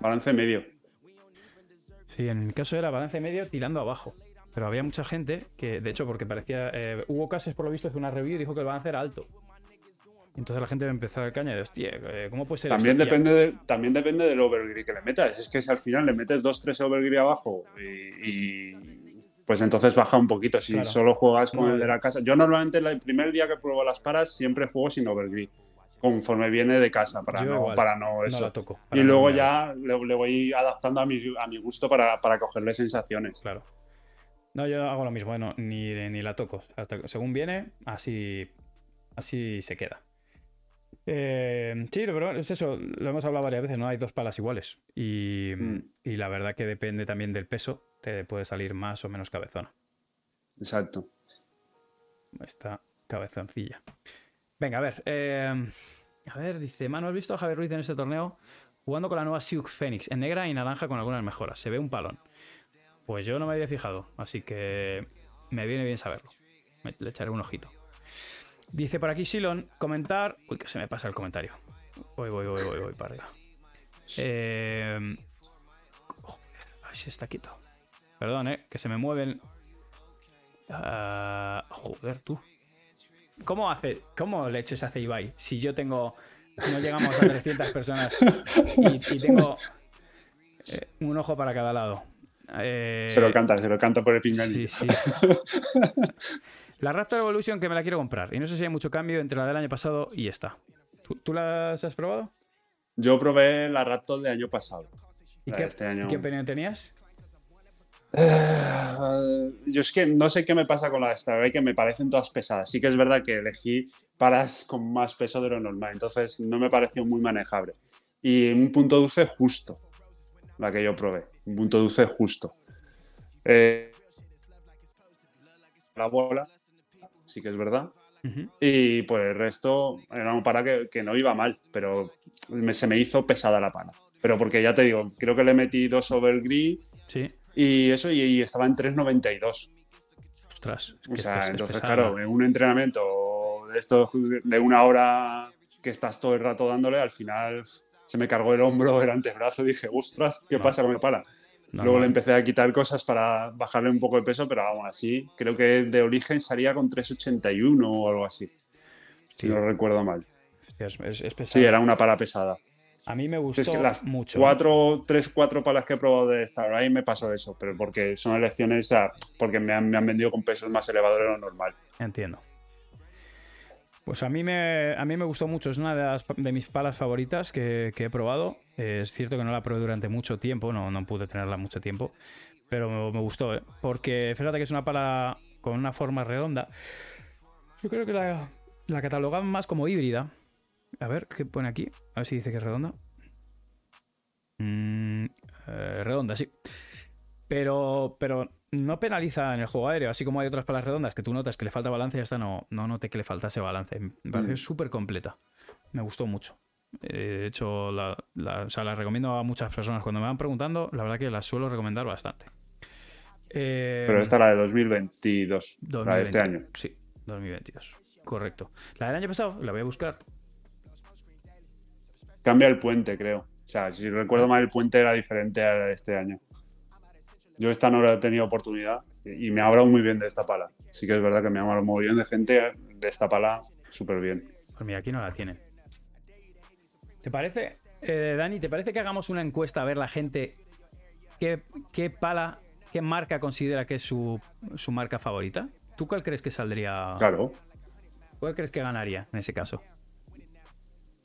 Balance medio. Sí, en mi caso era balance medio tirando abajo. Pero había mucha gente que, de hecho, porque parecía. eh, Hugo Cases, por lo visto, hizo una review y dijo que el balance era alto. Entonces la gente me empezó a caña de, hostia, eh, ¿cómo puede ser También esto, tía?". depende, de- también depende del overgree que le metas. Es que si al final le metes 2-3 overgree abajo y, y, pues entonces baja un poquito. Si Claro. solo juegas con No, el de la casa. Yo normalmente el primer día que pruebo las paras siempre juego sin overgree. Conforme viene de casa, para, no, igual, para no No eso. la toco. y luego no- ya le, le voy adaptando a mi, a mi gusto para, para cogerle sensaciones. Claro. No, yo hago lo mismo, no, ni, ni la toco. Hasta- según viene, así, así se queda. Eh, sí, pero es eso, lo hemos hablado varias veces, ¿no? Hay dos palas iguales. Y, Mm. y la verdad que depende también del peso, te puede salir más o menos cabezona. Exacto. Esta cabezoncilla. Venga, a ver. eh, a ver, dice, Manu, ¿has visto a Javier Ruiz en este torneo? Jugando con la nueva Sioux Phoenix, en negra y naranja con algunas mejoras. Se ve un palón. Pues yo no me había fijado, así que me viene bien saberlo. Me- le echaré un ojito. Dice por aquí Silon, comentar... Uy, que se me pasa el comentario. Voy, voy, voy, voy, voy para arriba. Eh... Joder, ay, está quieto. Perdón, eh, que se me mueven... Ah, joder, tú. ¿Cómo hace, cómo leches hace Ibai si yo tengo, no llegamos a 300 personas y, y tengo eh, un ojo para cada lado? Eh, Se lo canta, se lo canta por el pinganillo. Sí, sí. la Raptor Evolution que me la quiero comprar. Y no sé si hay mucho cambio entre la del año pasado y esta. ¿Tú, tú las has probado? Yo probé la Raptor de año pasado. ¿Y qué, este año. qué opinión tenías? Eh, Yo es que no sé qué me pasa con la Starray, que me parecen todas pesadas. Sí que es verdad que elegí palas con más peso de lo normal, entonces no me pareció muy manejable. Y un punto dulce justo, la que yo probé. Un punto dulce justo. Eh, la bola, sí que es verdad. Y por el resto, era una pala que, que no iba mal, pero me- se me hizo pesada la pala. Pero porque ya te digo, creo que le metí dos overgree Sí. y eso, y, y estaba en 3.92. Ostras. es O que sea, es- es entonces, pesada. claro, en un entrenamiento de esto de una hora que estás todo el rato dándole, al final se me cargó el hombro, el antebrazo y dije, ostras, ¿qué Normal. pasa con el Luego le empecé a quitar cosas para bajarle un poco de peso, pero aún así, creo que de origen salía con 3.81 o algo así. Si no recuerdo mal. Es, es- es pesada. Sí, era una pala pesada. A mí me gustó Es que las mucho. cuatro, tres, cuatro palas que he probado de Star ahí me pasó eso, pero porque son elecciones, sea, porque me han, me han vendido con pesos más elevados de lo normal. Entiendo. Pues a mí me, a mí me gustó mucho. Es una de, las, de mis palas favoritas que, que he probado. Es cierto que no la probé durante mucho tiempo, no, no pude tenerla mucho tiempo, pero me, gustó, ¿eh? porque fíjate que es una pala con una forma redonda. Yo creo que la, la catalogaban más como híbrida. A ver, ¿qué pone aquí? A ver si dice que es redonda. Mm, eh, redonda, sí. Pero, pero no penaliza en el juego aéreo, así como hay otras palas redondas que tú notas que le falta balance y esta no, no noté que le faltase balance. Me pareció Mm. súper completa. Me gustó mucho. Eh, De hecho, la, la- o sea, la recomiendo a muchas personas. Cuando me van preguntando, la verdad que la suelo recomendar bastante. Eh, Pero esta es la de 2022, la de este 2022. año. Sí, 2022. Correcto. La del año pasado, la voy a buscar. Cambia el puente, creo. O sea, si recuerdo mal, el puente era diferente a la de este año. Yo esta no la he tenido oportunidad y me ha hablado muy bien de esta pala. Sí que es verdad que me ha hablado muy bien de gente de esta pala súper bien. Pues mira, aquí no la tienen. ¿Te parece, eh, Dani, te parece que hagamos una encuesta a ver la gente qué, qué pala, qué marca considera que es su, su marca favorita? ¿Tú cuál crees que saldría? Claro. ¿Cuál crees que ganaría en ese caso?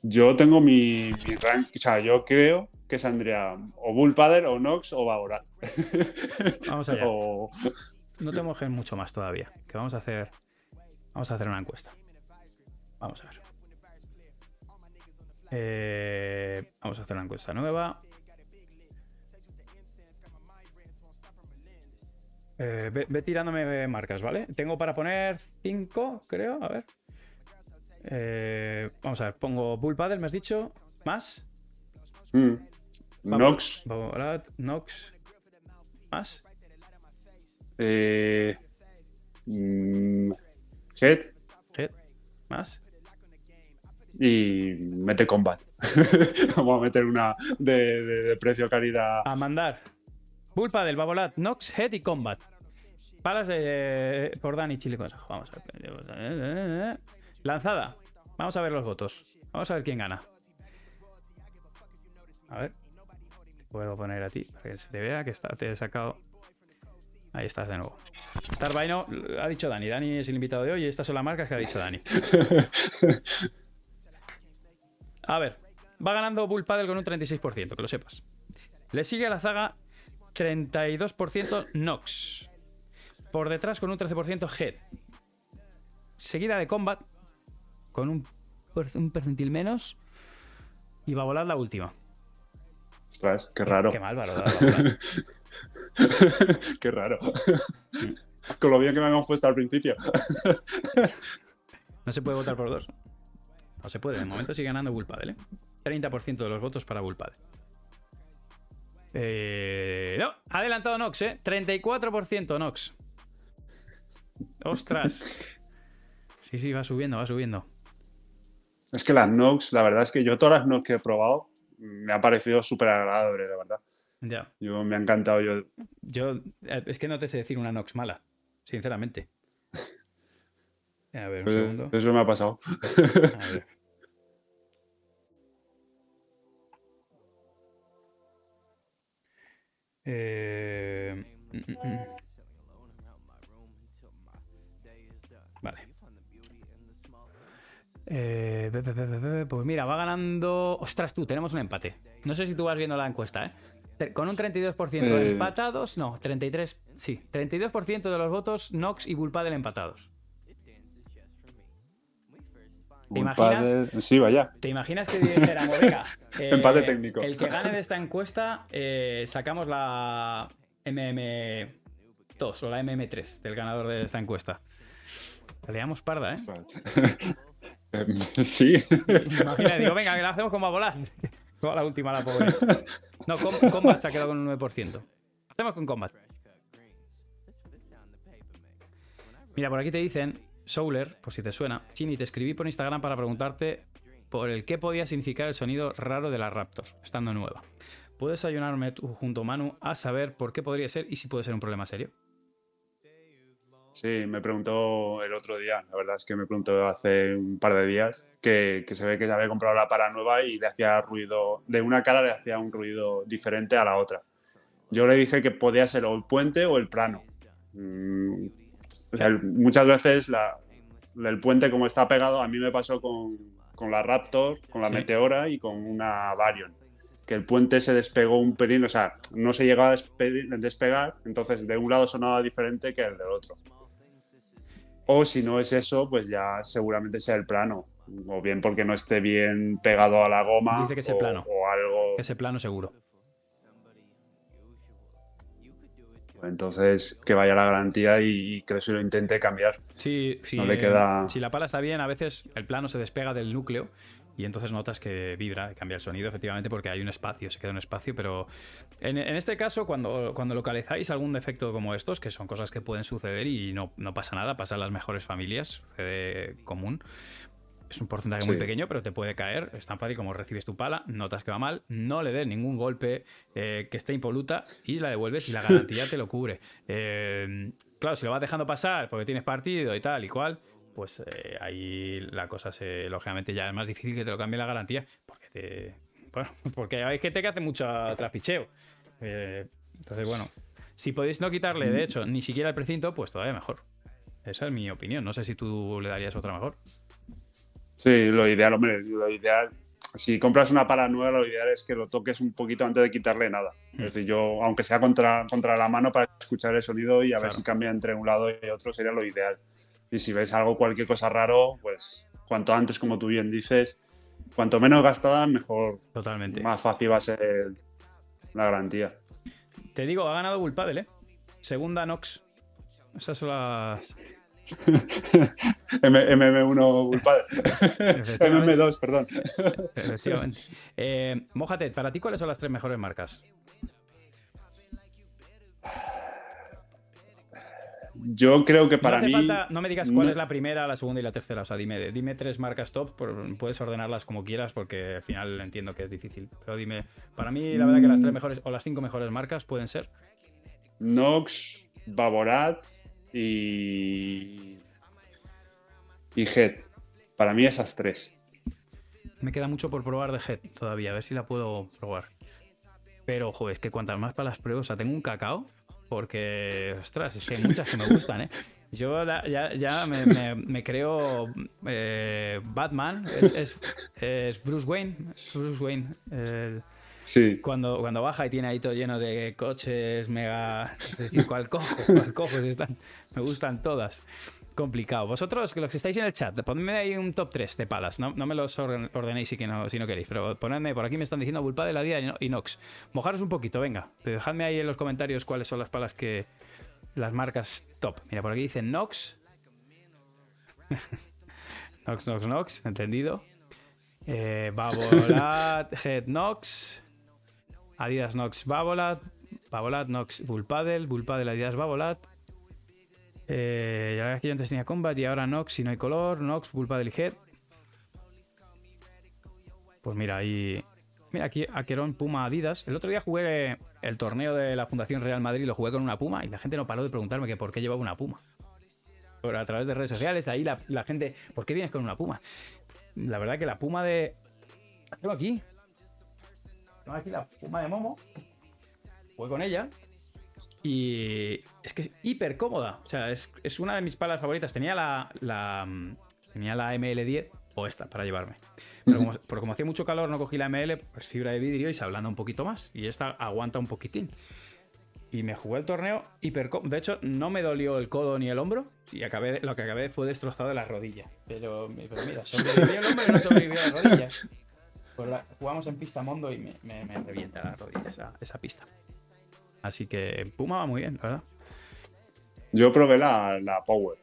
Yo tengo mi, mi rank, o sea, yo creo que saldría o Bull Paddle o Nox o Baborat. Vamos allá. O- No te mojes mucho más todavía. Que vamos a hacer. Vamos a hacer una encuesta. Vamos a ver. Eh, vamos a hacer una encuesta nueva. Eh, ve, ve tirándome marcas, ¿vale? Tengo para poner 5, creo. A ver. Eh, vamos a ver. Pongo Bull Paddle, me has dicho. Más. Mm. Nox, Babolat, Nox. Más. eh, mm, Head Head. Más. y Mete Combat. Vamos a meter una de, de- de precio calidad. A mandar. Bull Paddle, Babolat, Nox, Head y Combat. Palas de por Dani Chile Consejo. Vamos a ver. Lanzada. Vamos a ver los votos. Vamos a ver quién gana. A ver. Te puedo poner a ti para que se te vea que está, te he sacado. Ahí estás de nuevo. Starvino ha dicho Dani. Dani es el invitado de hoy y estas son las marcas que ha dicho Dani. A ver. Va ganando Bull Paddle con un 36%, que lo sepas. Le sigue a la zaga 32% Nox. Por detrás con un 13% Head. Seguida de Combat con un percentil menos. Y va a volar la última. Ostras, qué raro. Qué mal. Qué raro. Con lo bien que me habíamos puesto al principio. No se puede votar por dos. No se puede. De momento sigue ganando Bull Paddle, ¿eh? 30% de los votos para Bull Paddle. Eh, no, ha adelantado Nox, ¿eh? 34% Nox. Ostras. Sí, sí, va subiendo, va subiendo. Es que las Nox, la verdad es que yo todas las Nox que he probado me ha parecido súper agradable, la verdad. Ya. Yo me ha encantado. Yo, Yo, eh, es que no te sé decir una Nox mala, sinceramente. A ver, un segundo. eso me ha pasado. A ver. Eh, Mm, mm, Eh, pues mira, va ganando. Ostras, tú, tenemos un empate. No sé si tú vas viendo la encuesta, ¿eh? Con un 32% Eh. empatados, no, 33, sí, 32% de los votos Nox y Bulpadel empatados. ¿Te imaginas? Bullpadel- Sí, vaya. ¿Te imaginas que dijéramos, venga, eh, Empate técnico. El que gane de esta encuesta, eh, sacamos la MM2 o la MM3 del ganador de esta encuesta. La liamos parda, ¿eh? Em, sí. Imagina, digo, venga, que la hacemos como a volar. Como la última, la pobre. No, Com- Combat se ha quedado con un 9%. Hacemos con Combat. Mira, por aquí te dicen, Souler, por si te suena, Chini, te escribí por Instagram para preguntarte por el qué podía significar el sonido raro de la Raptor, estando nueva. ¿Puedes ayudarme tú junto a Manu a saber por qué podría ser y si puede ser un problema serio? Sí, me preguntó el otro día, la verdad es que me preguntó hace un par de días que, que se ve que se había comprado la para nueva y le hacía ruido, de una cara le hacía un ruido diferente a la otra. Yo le dije que podía ser o el puente o el plano. Mm, o sea, muchas veces la- el puente como está pegado, a mí me pasó con, con la Raptor, con la Sí. Meteora y con una Varion. Que el puente se despegó un pelín, o sea, no se llegaba a despe- despegar, entonces de un lado sonaba diferente que el del otro. O si no es eso, pues ya seguramente sea el plano. O bien porque no esté bien pegado a la goma. Dice que es el o- plano. O algo. Ese plano seguro. Entonces, que vaya la garantía y, y que se lo intente cambiar. Sí, sí, No le queda- si la pala está bien, a veces el plano se despega del núcleo y entonces notas que vibra, cambia el sonido, efectivamente, porque hay un espacio, se queda un espacio, pero en, en este caso, cuando, cuando localizáis algún defecto como estos, que son cosas que pueden suceder y no, no pasa nada, pasa en las mejores familias, sucede común. Es un porcentaje muy pequeño, pero te puede caer. Es tan fácil como recibes tu pala, notas que va mal, no le des ningún golpe eh, que esté impoluta y la devuelves y la garantía te lo cubre. Eh, claro, si lo vas dejando pasar porque tienes partido y tal y cual, pues eh, ahí la cosa se, lógicamente, ya es más difícil que te lo cambie la garantía porque te, bueno, porque hay gente que hace mucho trapicheo. Eh, entonces, bueno, si podéis no quitarle, de hecho, ni siquiera el precinto, pues todavía mejor. Esa es mi opinión. No sé si tú le darías otra mejor. Sí, lo ideal, hombre, lo ideal. Si compras una para nueva, lo ideal es que lo toques un poquito antes de quitarle nada. Mm. Es decir, yo, aunque sea contra, contra la mano, para escuchar el sonido y a ver si cambia entre un lado y otro, sería lo ideal. Y si ves algo, cualquier cosa raro, pues cuanto antes, como tú bien dices, cuanto menos gastada, mejor, Totalmente. más fácil va a ser la garantía. Te digo, ha ganado Bullpadel, ¿eh? Segunda Nox. Esas son las. M- MM1 Bullpadel. Efectivamente. MM2, perdón. Efectivamente. Eh, Mójate, para ti, ¿cuáles son las tres mejores marcas? Yo creo que para no mí. falta- no me digas cuál no- es la primera, la segunda y la tercera. O sea, dime, dime tres marcas top. puedes ordenarlas como quieras porque al final entiendo que es difícil. Pero dime, para mí, la verdad que las tres mejores o las cinco mejores marcas pueden ser. Nox, Vaborat y. y Head. Para mí esas tres. Me queda mucho por probar de Head todavía, a ver si la puedo probar. Pero, joder, es que cuantas más palas pruebo, o sea, tengo un cacao, porque, ostras, es que hay muchas que me gustan, ¿eh? Yo la- ya, ya me, me- me creo eh, Batman, es, es- es Bruce Wayne, Bruce Wayne. el- Sí. cuando, cuando baja y tiene ahí todo lleno de coches, mega. Es decir, ¿cuál cojo? ¿Cuál cojo? Si están, me gustan todas. Complicado. Vosotros, los que estáis en el chat, ponedme ahí un top 3 de palas. No, no me los orden- ordenéis si, que no, si no queréis, pero ponedme, por aquí me están diciendo Bulpa de la Día y Nox. Mojaros un poquito, venga. Dejadme ahí en los comentarios cuáles son las palas que. Las marcas top. Mira, por aquí dicen Nox. Nox, Nox, Nox, entendido. Eh, Babolat, Head Nox. Adidas Nox Babolat, Babolat Nox Bullpadel, Bullpadel Adidas Babolat. Eh, ya aquí antes tenía Combat y ahora Nox si no hay color, Nox Bullpadel y Head. Pues mira, ahí. Mira, aquí Aquerón Puma Adidas. El otro día jugué el torneo de la Fundación Real Madrid, lo jugué con una Puma y la gente no paró de preguntarme que por qué llevaba una Puma. Por a través de redes sociales, ahí la, la gente, ¿por qué vienes con una Puma? La verdad que la Puma de. Tengo aquí. Tengo aquí la Puma de Momo. Jugué con ella. Y es que es hiper cómoda. O sea, es, es una de mis palas favoritas. Tenía la, la, mm, tenía la ML10 o esta para llevarme. Pero como, pero como hacía mucho calor, no cogí la ML, pues fibra de vidrio y se ablanda un poquito más. Y esta aguanta un poquitín. Y me jugué el torneo hiper. De hecho, no me dolió el codo ni el hombro. Y acabé, lo que acabé fue destrozado de la rodilla. Pero, pero mira, sobrevivió el hombro y no sobrevivió la rodilla. Pues la- jugamos en pista Mondo y me, me- me revienta la rodilla esa, esa pista. Así que Puma va muy bien, la verdad. Yo probé la, la Power.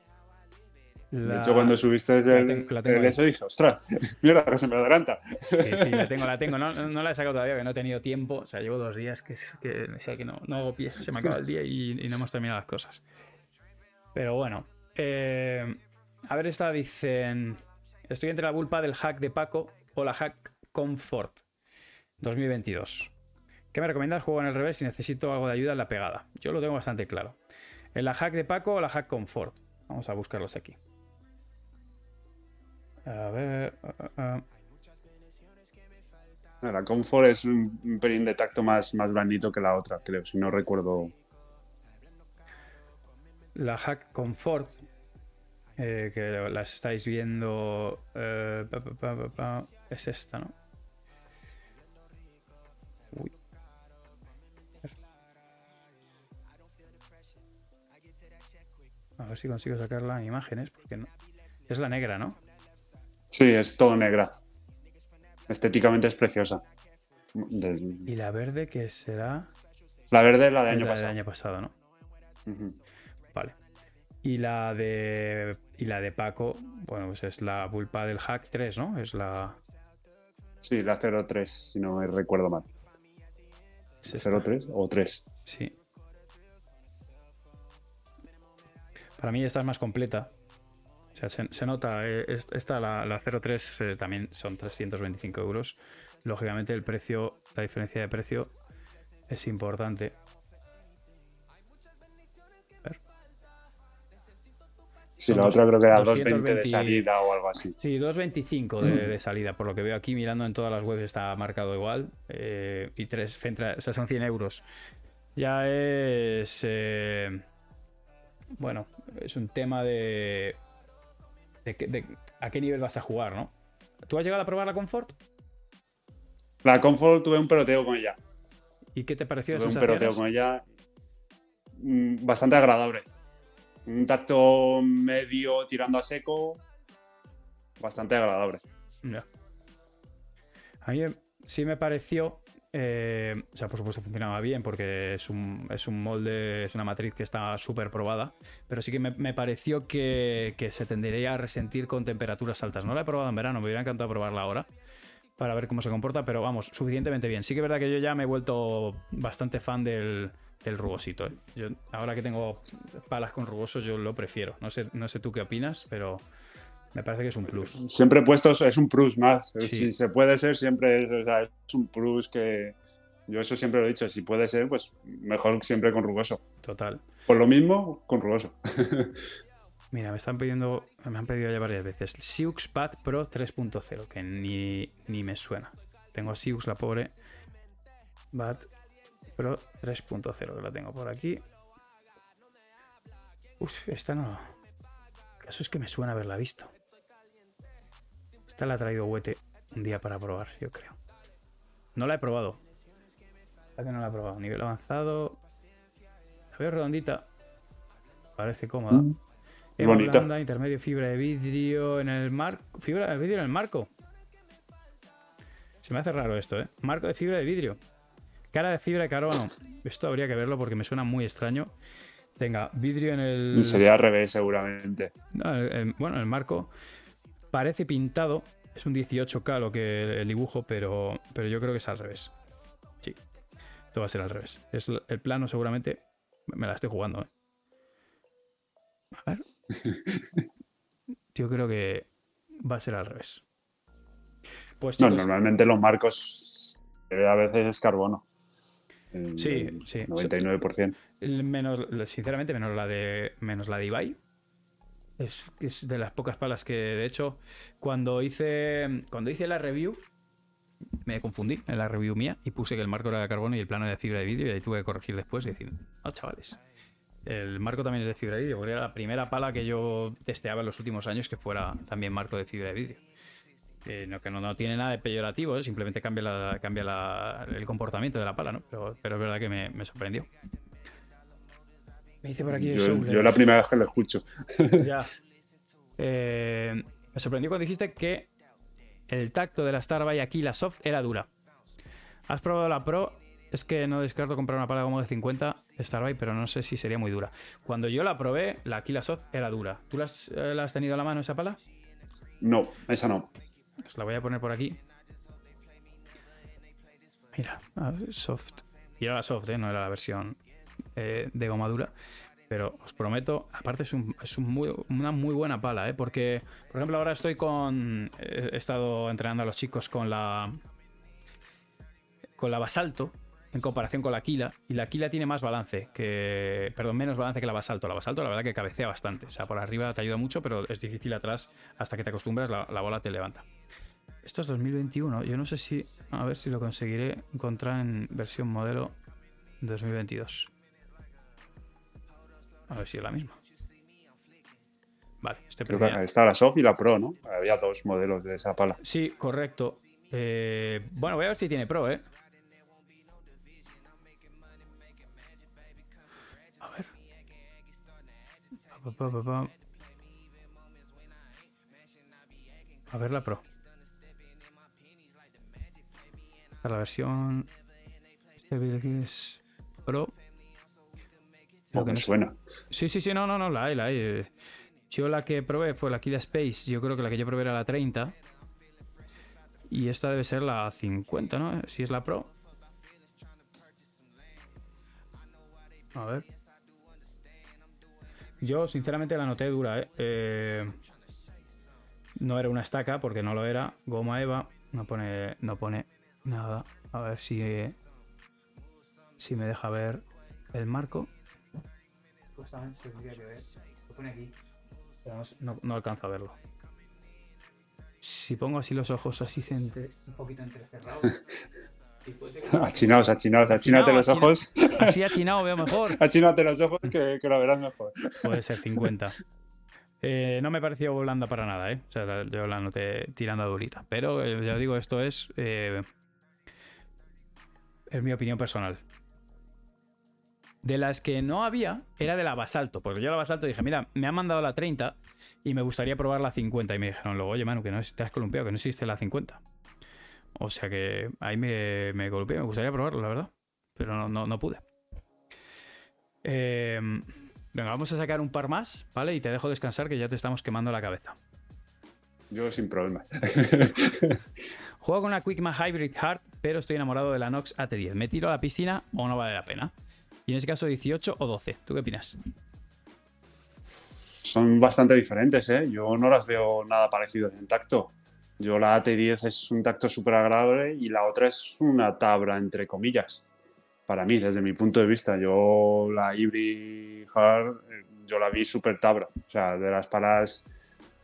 De hecho, cuando subiste el, la tengo- la tengo el ahí. eso, dije, ostras, mierda, que se me adelanta. Sí, sí, la tengo, la tengo. No, no la he sacado todavía, que no he tenido tiempo. O sea, llevo dos días que, que, o sea, que no, no hago pie. Se me acaba el día y, y no hemos terminado las cosas. Pero bueno. eh, a ver, esta dicen... Estoy entre la vulpa del hack de Paco o la hack Comfort 2022. ¿Qué me recomiendas? Juego en el revés si necesito algo de ayuda en la pegada. Yo lo tengo bastante claro. ¿En la hack de Paco o la hack Comfort? Vamos a buscarlos aquí. A ver... ah, ah, ah. La Comfort es un, pelín de tacto más, más blandito que la otra, creo, si no recuerdo. La Hack Comfort, eh, que la estáis viendo, eh, pa, pa, pa, pa, pa, es esta, ¿no? Uy. A ver si consigo sacarla en imágenes, porque no. Es la negra, ¿no? Sí, es todo negra. Estéticamente es preciosa. Des- Y la verde, que será. La verde es la de es año la pasado. del año pasado, ¿no? Vale. Y la de. Y la de Paco, bueno, pues es la pulpa del Hack 3, ¿no? Es la. Sí, la 03, si no recuerdo mal. es esta. 03 o 3. Sí. Para mí esta es más completa. O sea, se, se nota, eh, es- esta, la, la 03, eh, también son 325 euros. Lógicamente el precio, la diferencia de precio es importante. Sí, la otra creo que era 220 220 de salida o algo así. Sí, 2.25 de, de salida, por lo que veo aquí mirando en todas las webs está marcado igual. eh, y 3, o sea, son 100 euros. Ya es. eh, bueno, es un tema de, de, que- de a qué nivel vas a jugar, ¿no? ¿Tú has llegado a probar la Comfort? La Comfort tuve un peloteo con ella. ¿Y qué te pareció de Tuve un peloteo con ella mm, bastante agradable. Un tacto medio tirando a seco. Bastante agradable. Ya. A mí sí me pareció. Eh, o sea, por supuesto funcionaba bien porque es un, es un molde, es una matriz que está súper probada. Pero sí que me, me pareció que, que se tendería a resentir con temperaturas altas. No la he probado en verano, me hubiera encantado probarla ahora para ver cómo se comporta, pero vamos, suficientemente bien. Sí que es verdad que yo ya me he vuelto bastante fan del, del rugosito. ¿eh? Yo, ahora que tengo palas con rugosos, yo lo prefiero. No sé, no sé tú qué opinas, pero me parece que es un plus. Siempre he puesto, es un plus más. Sí. Si se puede ser, siempre es, o sea, es un plus que. Yo eso siempre lo he dicho. Si puede ser, pues mejor siempre con rugoso. Total. Por lo mismo, con rugoso. Mira, me están pidiendo, me han pedido ya varias veces. Siux Pad Pro 3.0, que ni, ni me suena. Tengo a Siux, la pobre. Pad Pro 3.0, que la tengo por aquí. Uf, esta no. El caso es que me suena haberla visto. Esta la ha traído Huete un día para probar, yo creo. No la he probado. La que no la he probado. Nivel avanzado. La veo redondita. Parece cómoda. Mm. Bonita. intermedio, fibra de vidrio en el marco. Fibra de vidrio en el marco. Se me hace raro esto, ¿eh? Marco de fibra de vidrio. Cara de fibra de carbono. Esto habría que verlo porque me suena muy extraño. Tenga, vidrio en el. Sería al revés, seguramente. No, el- el- bueno, el marco parece pintado. Es un 18K lo que el dibujo, pero, pero yo creo que es al revés. Sí. Esto va a ser al revés. Es el plano seguramente. Me la estoy jugando, ¿eh? A ver. Yo creo que va a ser al revés. Pues No, normalmente los marcos a veces es carbono. El- Sí, sí. 99%. El menos, sinceramente, menos la de menos la de Ibai. Es, de las pocas palas que, de hecho, cuando hice cuando hice la review, me confundí en la review mía y puse que el marco era de carbono y el plano de fibra de vídeo y ahí tuve que corregir después y decir, no, chavales. El marco también es de fibra de vídeo, porque era la primera pala que yo testeaba en los últimos años que fuera también marco de fibra de vídeo. Eh, no, que no, no tiene nada de peyorativo, ¿eh? simplemente cambia, la- cambia el comportamiento de la pala, ¿no? Pero, pero es verdad que me, me sorprendió. Me dice por aquí Yo, Soule. yo la primera vez que lo escucho. Ya. Eh, me sorprendió cuando dijiste que el tacto de la Starbuy aquí, la soft, era dura. ¿Has probado la Pro? Es que no descarto comprar una pala como de 50 Starbuy, pero no sé si sería muy dura. Cuando yo la probé, la Aquila Soft era dura. ¿Tú la has, eh, la has tenido a la mano esa pala? No, esa no. Os la voy a poner por aquí. Mira, soft. Y era la soft, ¿eh? no era la versión eh, de goma dura. Pero os prometo, aparte es, muy- una muy buena pala, ¿eh? porque, por ejemplo, ahora estoy con. He he estado entrenando a los chicos con la. Con la basalto, en comparación con la Aquila. Y la Aquila tiene más balance, que. Perdón, menos balance que la basalto. La basalto, la verdad, que cabecea bastante. O sea, por arriba te ayuda mucho, pero es difícil atrás. Hasta que te acostumbras, la, la bola te levanta. Esto es 2021. Yo no sé si. A ver si lo conseguiré encontrar en versión modelo 2022. A ver si es la misma. Vale, este Creo que está la Soft y la Pro, ¿no? Había dos modelos de esa pala. Sí, correcto. Eh, bueno, voy a ver si tiene Pro, ¿eh? A ver. A ver la Pro. Para la versión. Este es Pro. No, que me no- suena. Sí, sí, sí, no, no, no, la hay, la hay. Yo la que probé fue la Killa Space, yo creo que la que yo probé era la 30. Y esta debe ser la 50, ¿no? Si es la Pro. A ver. Yo, sinceramente, la noté dura, ¿eh? Eh, No era una estaca, porque no lo era. Goma Eva, no pone, no pone nada. A ver si, si me deja ver el marco. Supuestamente se tendría que ver. Lo pone aquí. Pero no, alcanzo a verlo. Si pongo así los ojos así entre, un poquito entrecerrados. Achinaos, achinaos, achínate los ojos. Así achinado veo mejor. Achínate los ojos que, que lo verás mejor. Puede ser 50. Eh, no me pareció blanda para nada, ¿eh? O sea, yo la noté tirando a durita. Pero eh, ya digo, esto es. eh, es mi opinión personal. De las que no había, era de la basalto. Porque yo la basalto dije, mira, me han mandado la 30 y me gustaría probar la 50. Y me dijeron, luego, oye, Manu, que no te has columpiado, que no existe la 50. O sea que ahí me, me columpié, me gustaría probarlo, la verdad. Pero no, no, no pude. Eh, venga, vamos a sacar un par más, ¿vale? Y te dejo descansar que ya te estamos quemando la cabeza. Yo sin problema. Juego con una Quickma Hybrid Hard, pero estoy enamorado de la Nox AT10. ¿Me tiro a la piscina o no vale la pena? Y en ese caso 18 o 12. ¿Tú qué opinas? Son bastante diferentes, ¿eh? Yo no las veo nada parecido en tacto. Yo la AT10 es un tacto súper agradable y la otra es una tabla, entre comillas. Para mí, desde mi punto de vista. Yo la Hybrid Hard, eh, yo la vi súper tabla. O sea, de las palas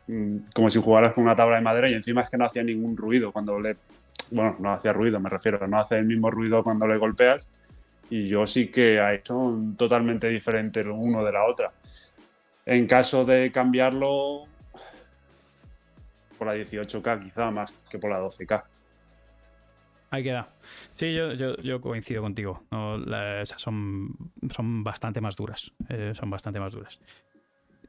mm, como si jugaras con una tabla de madera y encima es que no hacía ningún ruido cuando le... Bueno, no hacía ruido, me refiero. No hace el mismo ruido cuando le golpeas. Y yo sí que un totalmente diferente el uno de la otra. En caso de cambiarlo por la 18K quizá más que por la 12K. Ahí queda. Sí, yo, yo, coincido contigo. Esas son, son bastante más duras. Eh, son bastante más duras.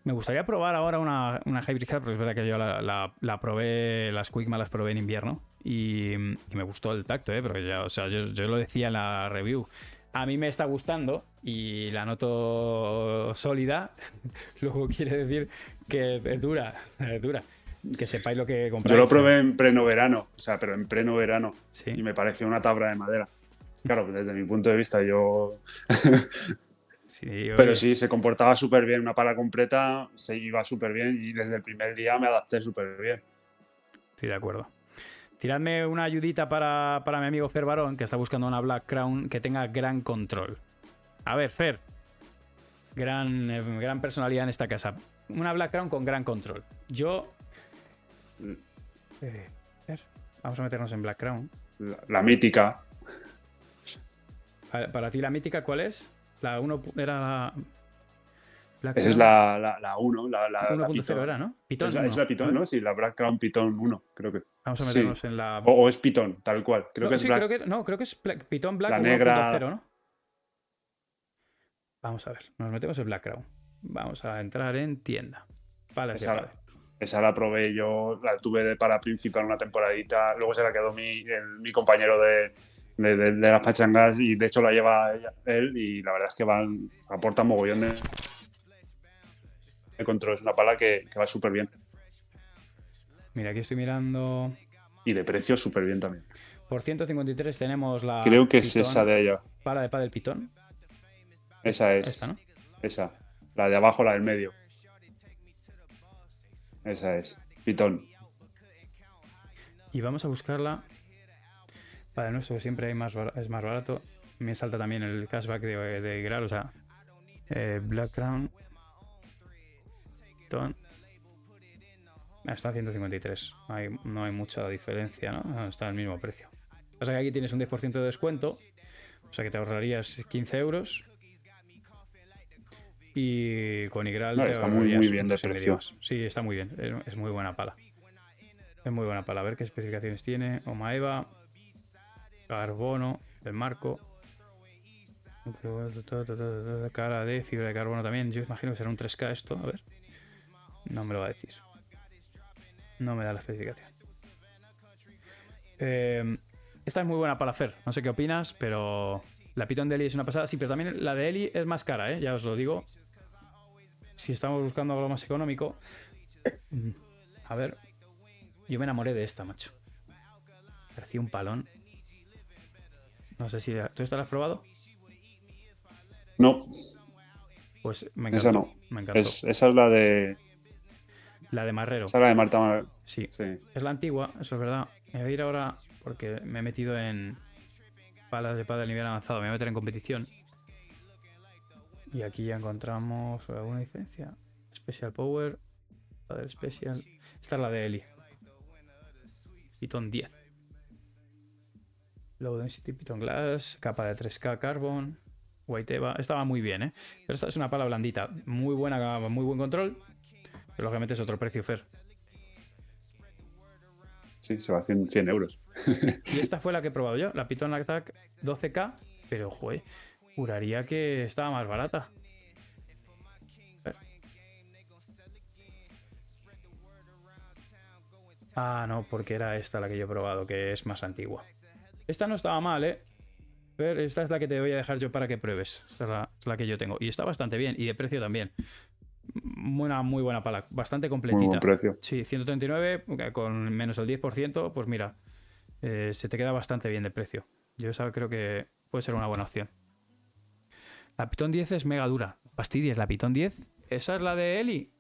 Me gustaría probar ahora una, una Hybrid Hard, porque es verdad que yo la, la- probé, las Quickma las probé en invierno y, y me gustó el tacto, ¿eh? Porque ya, o sea, yo, yo lo decía en la review. A mí me está gustando y la noto sólida. Luego quiere decir que es dura, es dura. Que sepáis lo que compráis. Yo lo probé en pleno verano, o sea, pero en pleno verano Sí. y me pareció una tabla de madera. Claro, desde mi punto de vista yo... Sí, oye. Pero sí, se comportaba súper bien, una pala completa, se iba súper bien y desde el primer día me adapté súper bien. Estoy de acuerdo. Tiradme una ayudita para, para mi amigo Fer Barón, que está buscando una Black Crown que tenga gran control. A ver, Fer. Gran, eh, gran personalidad en esta casa. Una Black Crown con gran control. Yo. Eh, Fer, vamos a meternos en Black Crown. la, la mítica. Para, para ti la mítica, ¿cuál es? La 1 era la... Black Esa es la, la, la 1, la, la, la 1.0 Python. era, ¿no? Python Es la, es 1. la Python, ¿no? Sí, la Black Crown Python 1, creo que. Vamos a Sí. meternos en la... O, o es Python, tal cual. Creo No, que es sí, Black. creo que, no, creo que es Black- Python Black La 1.0, negra- ¿no? Vamos a ver, nos metemos en Black Crown. Vamos a entrar en tienda. De Esa, la probé yo, la tuve para principal una temporadita. Luego se la quedó mi, el- mi compañero de, de, de- de las pachangas y de hecho la lleva él. Y la verdad es que van, aporta mogollón de, de control. Es una pala que, que va súper bien. Mira, aquí estoy mirando. Y de precio súper bien también. Por 153 tenemos la. Creo que es Python, esa de allá. Pala de pádel Python. Esa es. Esta, ¿no? Esa. La de abajo, la del medio. Esa es. Pitón. Y vamos a buscarla. Para el nuestro siempre hay más, es más barato. Me salta también el cashback de, de Gral, o sea. eh, Black Crown. Python. Ah, Está a 153. Hay- no hay mucha diferencia, ¿no? Está al mismo precio. Pasa que aquí tienes un 10% de descuento. O sea que te ahorrarías 15 euros. Y con Igral No, te está muy, bien de precio. Sí, está muy bien. Es, es muy buena pala. Es muy buena pala. A ver qué especificaciones tiene. Omaeva. Carbono. El marco. Cara de fibra de carbono también. Yo imagino que será un 3K esto. A ver. No me lo va a decir. No me da la especificación. Eh, esta es muy buena para hacer. No sé qué opinas, pero la Python de Eli es una pasada. Sí, pero también la de Eli es más cara, ¿eh? ya os lo digo. Si estamos buscando algo más económico. A ver. Yo me enamoré de esta, macho. Parecía un palón. No sé si. ¿Tú esta la has probado? No, Pues me encantó. esa no. Me encantó. Es, esa es la de. La de Marrero. Esa es la de Marta. Mar- Sí. Sí. Es la antigua, eso es verdad. Me voy a ir ahora porque me he metido en palas de pádel nivel avanzado. Me voy a meter en competición. Y aquí ya encontramos alguna diferencia. Special Power, Padel Special. Esta es la de Eli. Python 10. Low Density Python Glass, capa de 3K Carbon, White Eva. Estaba muy bien, ¿eh? Pero esta es una pala blandita. Muy buena, muy buen control. Pero lógicamente es otro precio, Fer. Sí, se va a 100, 100 euros. Y esta fue la que he probado yo, la Python Attack 12K, pero joder, juraría que estaba más barata. Ah, no, porque era esta la que yo he probado, que es más antigua. Esta no estaba mal, ¿eh? Pero esta es la que te voy a dejar yo para que pruebes. Esta es la, es la que yo tengo. Y está bastante bien, y de precio también. Una muy buena pala, bastante Muy completita. buen precio. Sí, 139 eh, con menos el 10%, pues mira, eh, se te queda bastante bien de precio. Yo esa creo que puede ser una buena opción. La Python 10 es mega dura. Fastidies, la Python 10, esa es la de Eli.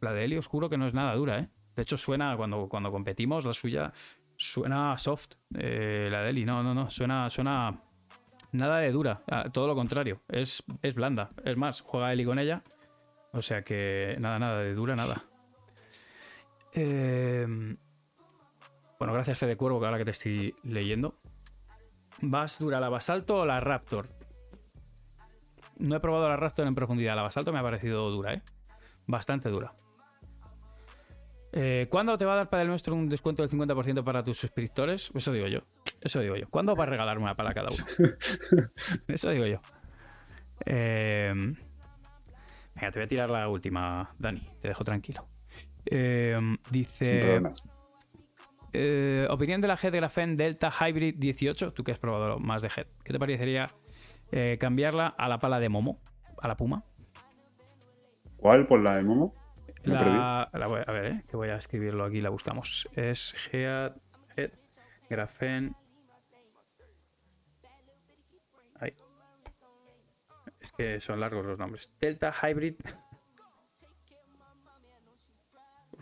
La de Eli oscuro que no es nada dura, ¿eh? De hecho suena cuando, cuando competimos, la suya suena soft. eh, la de Eli, no, no, no, suena, suena nada de dura. ah, Todo lo contrario, es, es blanda. Es más, juega Eli con ella. O sea que nada, nada de dura, nada. Eh, bueno, gracias Fede Cuervo, que ahora que te estoy leyendo. ¿Vas dura la Basalto o la Raptor? No he probado la Raptor en profundidad. La Basalto me ha parecido dura, ¿eh? Bastante dura. Eh, ¿Cuándo te va a dar para el nuestro un descuento del 50% para tus suscriptores? Eso digo yo. Eso digo yo. ¿Cuándo va a regalar una para cada uno? Eso digo yo. Eh, venga, te voy a tirar la última, Dani. Te dejo tranquilo. Eh, dice. Eh, opinión de la Head Graphene Delta Hybrid 18. Tú que has probado más de Head. ¿Qué te parecería eh, cambiarla a la pala de Momo? A la Puma. ¿Cuál? ¿Por la de Momo? La, la voy- a ver, eh, que voy a escribirlo aquí, la buscamos. Es Head, Head Graphene. Es que son largos los nombres. Delta Hybrid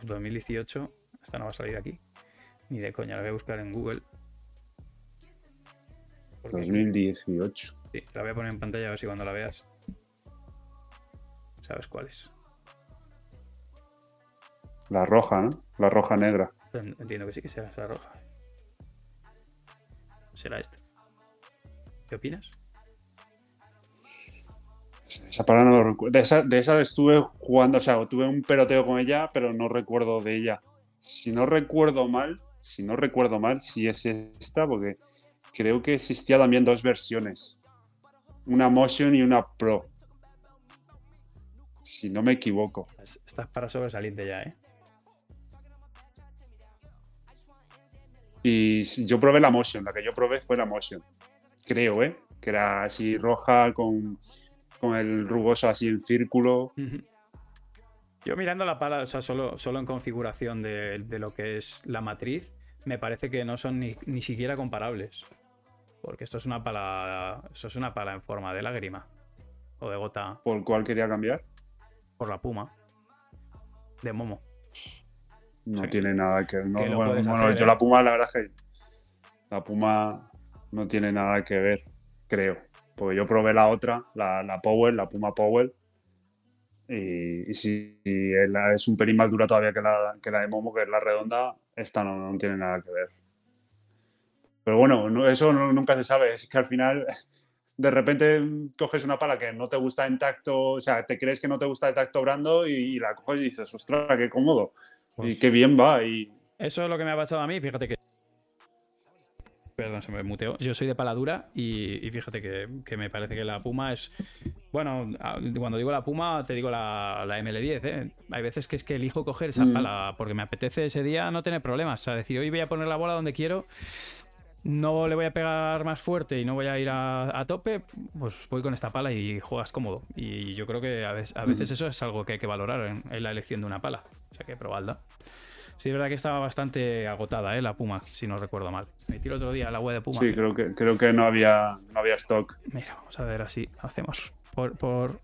2018. Esta no va a salir aquí. Ni de coña, la voy a buscar en Google. Porque- 2018. Sí, la voy a poner en pantalla a ver si cuando la veas. Sabes cuál es. La roja, ¿no? La roja negra. En- Entiendo que sí que será esa roja. será este. ¿Qué opinas? Esa pala no lo recuerdo. De esa, de esa estuve jugando, o sea, tuve un peloteo con ella, pero no recuerdo de ella. Si no recuerdo mal, si no recuerdo mal, si es esta, porque creo que existía también dos versiones. Una Motion y una Pro. Si no me equivoco. Es- Estás para sobresalirte ya, ¿eh? Y yo probé la Motion, la que yo probé fue la Motion. Creo, ¿eh? Que era así roja con, con el rugoso así en círculo. Yo mirando la pala, o sea, solo, solo en configuración de, de lo que es la matriz, me parece que no son ni, ni siquiera comparables. Porque esto es una pala. Esto es una pala en forma de lágrima. O de gota por el cual quería cambiar. por la puma. De Momo. No tiene nada que ver. no, bueno, puedes bueno, hacer, yo ¿eh? la Puma, la verdad es que la Puma no tiene nada que ver, creo. Porque yo probé la otra, la, la Power, la Puma Power. Y, y si, si es un pelín más dura todavía que la, que la de Momo, que es la redonda, esta no, no tiene nada que ver. Pero bueno, no- eso no- nunca se sabe. Es que al final, de repente coges una pala que no te gusta en tacto, o sea, te crees que no te gusta el tacto brando y, y la coges y dices, ostras, qué cómodo. y Pues- qué bien va. Y Eso es lo que me ha pasado a mí, fíjate que. Perdón, se me muteó. Yo soy de paladura y, y fíjate que, que me parece que la Puma es. Bueno, cuando digo la Puma, te digo la, la ML10. ¿eh? Hay veces que es que elijo coger esa Mm. pala porque me apetece ese día no tener problemas. O sea, decir, hoy voy a poner la bola donde quiero, no le voy a pegar más fuerte y no voy a ir a, a tope, pues voy con esta pala y juegas cómodo. Y yo creo que a veces, a veces eso es algo que hay que valorar en, en la elección de una pala. O sea que probadla. Sí, es verdad que estaba bastante agotada, ¿eh? La Puma, si no recuerdo mal. Me tiró otro día la web de Puma. sí, creo que, creo que no había, no había stock. Mira, vamos a ver así. Hacemos. Por, por,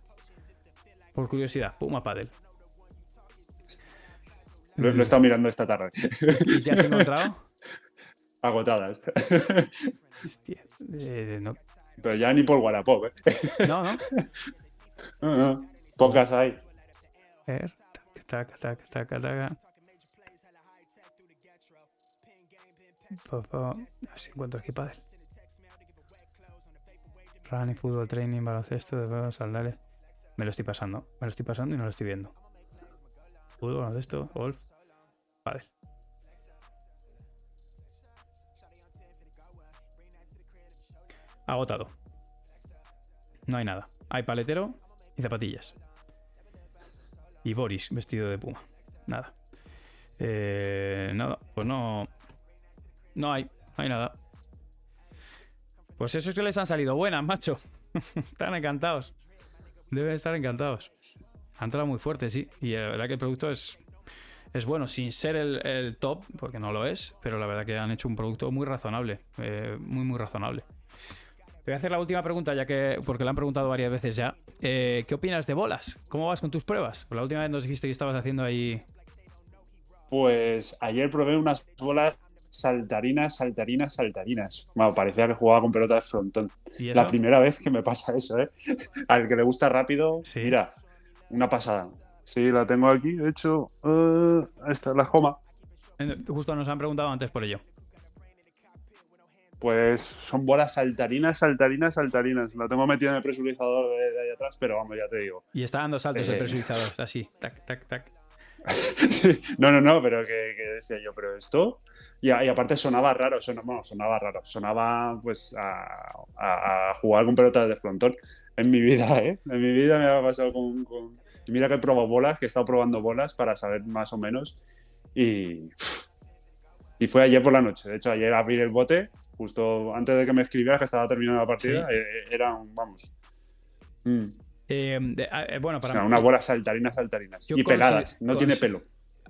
por curiosidad, Puma Paddle. Lo, lo he estado mirando esta tarde. ¿Y qué has encontrado? Agotadas. Hostia, eh, no, Pero ya ni por Wallapop, ¿eh? no, no. No, no. Pocas hay. A ver. Tac, tac, tac, tac, tac. Po, po. A ver si encuentro aquí Paddle. Running, fútbol, training, baloncesto, de juegos, saldales. Me lo estoy pasando. Me lo estoy pasando y no lo estoy viendo. Fútbol, baloncesto, golf, Paddle. Agotado. No hay nada. Hay paletero y zapatillas. Y Boris vestido de puma. Nada. Eh, nada, pues no. No hay, no hay nada. Pues eso es que les han salido buenas, macho. Están encantados. Deben estar encantados. Han entrado muy fuerte, sí. Y la verdad que el producto es, es bueno, sin ser el, top, porque no lo es, pero la verdad que han hecho un producto muy razonable. eh, muy, muy razonable. Te voy a hacer la última pregunta, ya que, porque la han preguntado varias veces ya. Eh, ¿Qué opinas de bolas? ¿Cómo vas con tus pruebas? La última vez nos dijiste que estabas haciendo ahí. Pues ayer probé unas bolas saltarinas, saltarinas, saltarinas. Bueno, parecía que jugaba con pelota de frontón. ¿Y La primera vez que me pasa eso, ¿eh? Al que le gusta rápido, Sí. mira, una pasada. Sí, la tengo aquí, de hecho, eh, esta es la Joma. Eh, Justo nos han preguntado antes por ello. Pues son bolas saltarinas, saltarinas, saltarinas. La tengo metida en el presurizador de, de ahí atrás, pero vamos, ya te digo. Y está dando saltos el Eh. presurizador, así, tac, tac, tac. Sí, No, no, no, pero que, que decía yo, pero esto. Y, a- y aparte sonaba raro, bueno, sonaba raro. Sonaba pues a, a- a jugar con pelotas de frontón. En mi vida, ¿eh? En mi vida me ha pasado con. con- y mira que he probado bolas, que he estado probando bolas para saber más o menos. Y. Y fue ayer por la noche. De hecho, ayer abrí el bote, justo antes de que me escribieras que estaba terminando la partida. Sí. eh, era un. Vamos. Mm. Eh, eh, bueno, O para sea, mí- unas bolas saltarinas, saltarinas. Y peladas, no tiene pelo.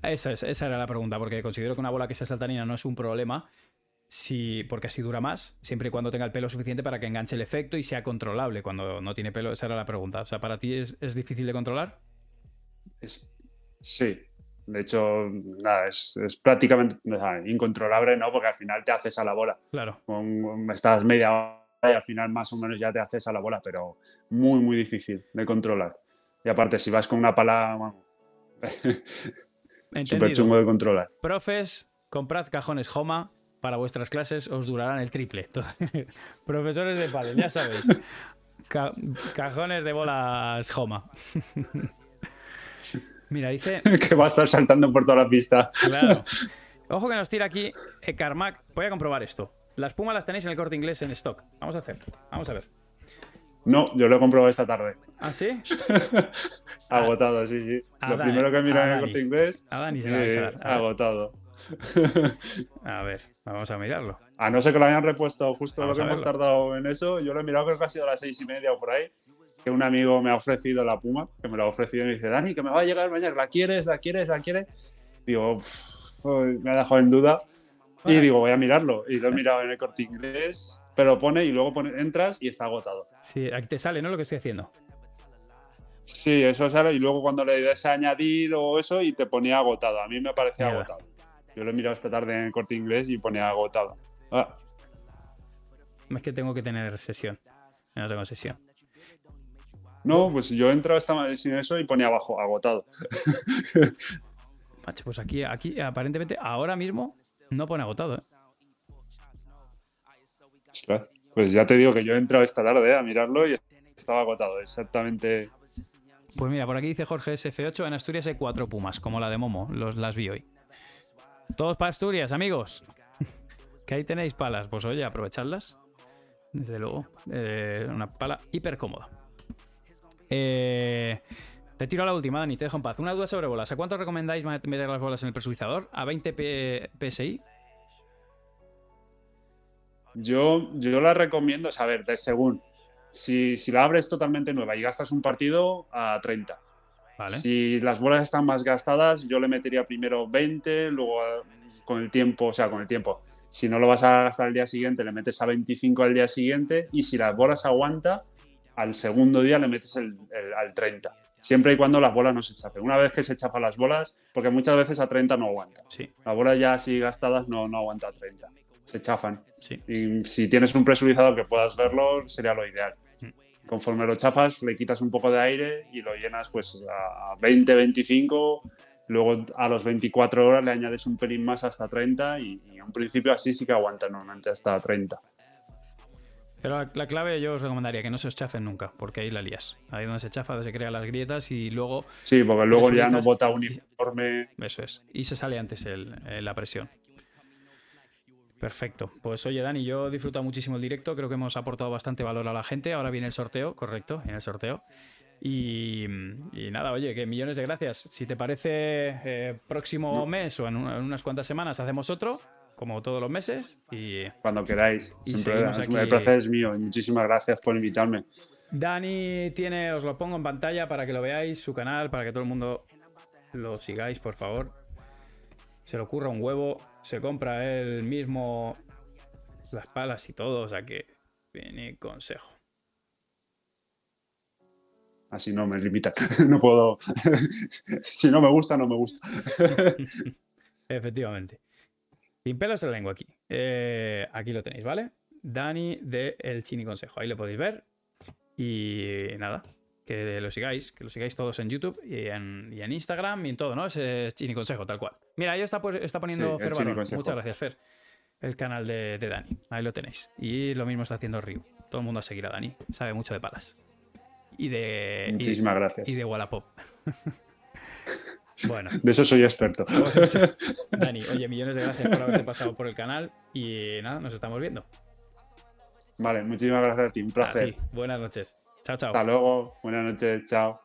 Esa, es- esa era la pregunta, porque considero que una bola que sea saltarina no es un problema, si, porque así dura más, siempre y cuando tenga el pelo suficiente para que enganche el efecto y sea controlable. Cuando no tiene pelo, esa era la pregunta. O sea, ¿para ti es, es difícil de controlar? Es- sí. De hecho, nada, es, es prácticamente incontrolable, ¿no? Porque al final te haces a la bola. Claro. Con- estás media hora y al final más o menos ya te haces a la bola, pero muy, muy difícil de controlar. Y aparte, si vas con una pala, bueno, Entendido. chungo de controlar. Profes, comprad cajones Homa para vuestras clases os durarán el triple. Profesores de pádel, ya sabéis. Ca- cajones de bolas Joma. Mira, dice... que va a estar saltando por toda la pista. Claro. Ojo que nos tira aquí eh, Carmack. Voy a comprobar esto. Las pumas las tenéis en el corte inglés en stock. Vamos a hacer. Vamos a ver. No, yo lo he comprobado esta tarde. ¿Ah, sí? Agotado, sí, sí. a Lo Dani, primero que mira en el corte inglés, A Dani se vais a. A agotado. A ver, vamos a mirarlo. A no ser que lo hayan repuesto justo Vamos lo que hemos tardado en eso, yo lo he mirado creo que ha sido a las seis y media o por ahí, que un amigo me ha ofrecido la Puma, que me la ha ofrecido y me dice, Dani, que me va a llegar mañana, ¿la quieres? ¿La quieres? ¿La quieres? Digo, "Uf, uy, me ha dejado en duda. Y digo, voy a mirarlo. Y lo he mirado en el corte inglés, pero pone y luego pone, entras y está agotado. Sí, aquí te sale, ¿no? Lo que estoy haciendo. Sí, eso sale. Y luego cuando le des a añadir o eso y te ponía agotado. A mí me parecía agotado. Yo lo he mirado esta tarde en el corte inglés y ponía agotado. Ah, Es que tengo que tener sesión. No tengo sesión. no, pues yo he entrado esta ma- sin eso y ponía abajo agotado. Macho, pues aquí, aquí aparentemente ahora mismo no pone agotado, ¿eh? Pues ya te digo que yo he entrado esta tarde a mirarlo y estaba agotado. Exactamente. Pues mira, por aquí dice Jorge SF8, en Asturias hay cuatro pumas, como la de Momo, los, las vi hoy. Todos para Asturias, amigos. que ahí tenéis palas, pues oye, aprovechadlas. Desde luego, eh, una pala hiper cómoda. Eh, te tiro a la última, Dani, te dejo en paz. Una duda sobre bolas. ¿A cuánto recomendáis meter las bolas en el presurizador? ¿A 20 P- PSI? Yo, yo la recomiendo saber, de según. Si, si la abres totalmente nueva y gastas un partido, a 30. Vale. Si las bolas están más gastadas, yo le metería primero 20, luego con el tiempo, o sea, con el tiempo. Si no lo vas a gastar el día siguiente, le metes a 25 al día siguiente y si las bolas aguanta, al segundo día le metes el, el- al 30. Siempre y cuando las bolas no se chafen. Una vez que se chafan las bolas, porque muchas veces a 30 no aguanta. Sí, Las bolas ya así gastadas no, no aguanta a 30. Se chafan. sí. Y si tienes un presurizador que puedas verlo, sería lo ideal. Mm. Conforme lo chafas, le quitas un poco de aire y lo llenas pues a 20, 25. Luego a los 24 horas le añades un pelín más hasta 30 y, y en un principio así sí que aguanta normalmente hasta 30. Pero la, la clave yo os recomendaría que no se os chafen nunca, porque ahí la lías. Ahí donde se chafa, donde se crean las grietas y luego Sí, porque luego ya no bota uniforme. Eso es. Y se sale antes el- eh, la presión. Perfecto. Pues oye, Dani, yo he disfrutado muchísimo el directo. Creo que hemos aportado bastante valor a la gente. Ahora viene el sorteo, correcto, viene el sorteo. Y, y nada, oye, que millones de gracias. Si te parece, eh, próximo mes o en, un- en unas cuantas semanas hacemos otro, como todos los meses. Y Cuando queráis. Y seguimos aquí. el placer es mío y muchísimas gracias por invitarme. Dani tiene, os lo pongo en pantalla para que lo veáis, su canal, para que todo el mundo lo sigáis, por favor. Se le ocurra un huevo, se compra él mismo las palas y todo, o sea que viene consejo. Así no me limitas. no puedo. si no me gusta, no me gusta. Efectivamente. Sin pelos en la lengua aquí. Eh, aquí lo tenéis, ¿vale? Dani de El Chini Consejo. Ahí lo podéis ver. Y nada, que lo sigáis, que lo sigáis todos en YouTube y en, y en Instagram y en todo, ¿no? Ese Chini Consejo, tal cual. Mira, ahí está, pues, está poniendo Sí, Fer Barón. Muchas gracias, Fer. El canal de, de Dani. Ahí lo tenéis. Y lo mismo está haciendo Ryu. Todo el mundo a seguir a Dani. Sabe mucho de palas. Y de. y- Muchísimas gracias. Y de Wallapop. bueno. De eso soy experto. Pues, Dani, oye, millones de gracias por haberte pasado por el canal y nada, nos estamos viendo. Vale, muchísimas gracias a ti. Un placer. ti. Buenas noches. Chao, chao. Hasta luego. Buenas noches. Chao.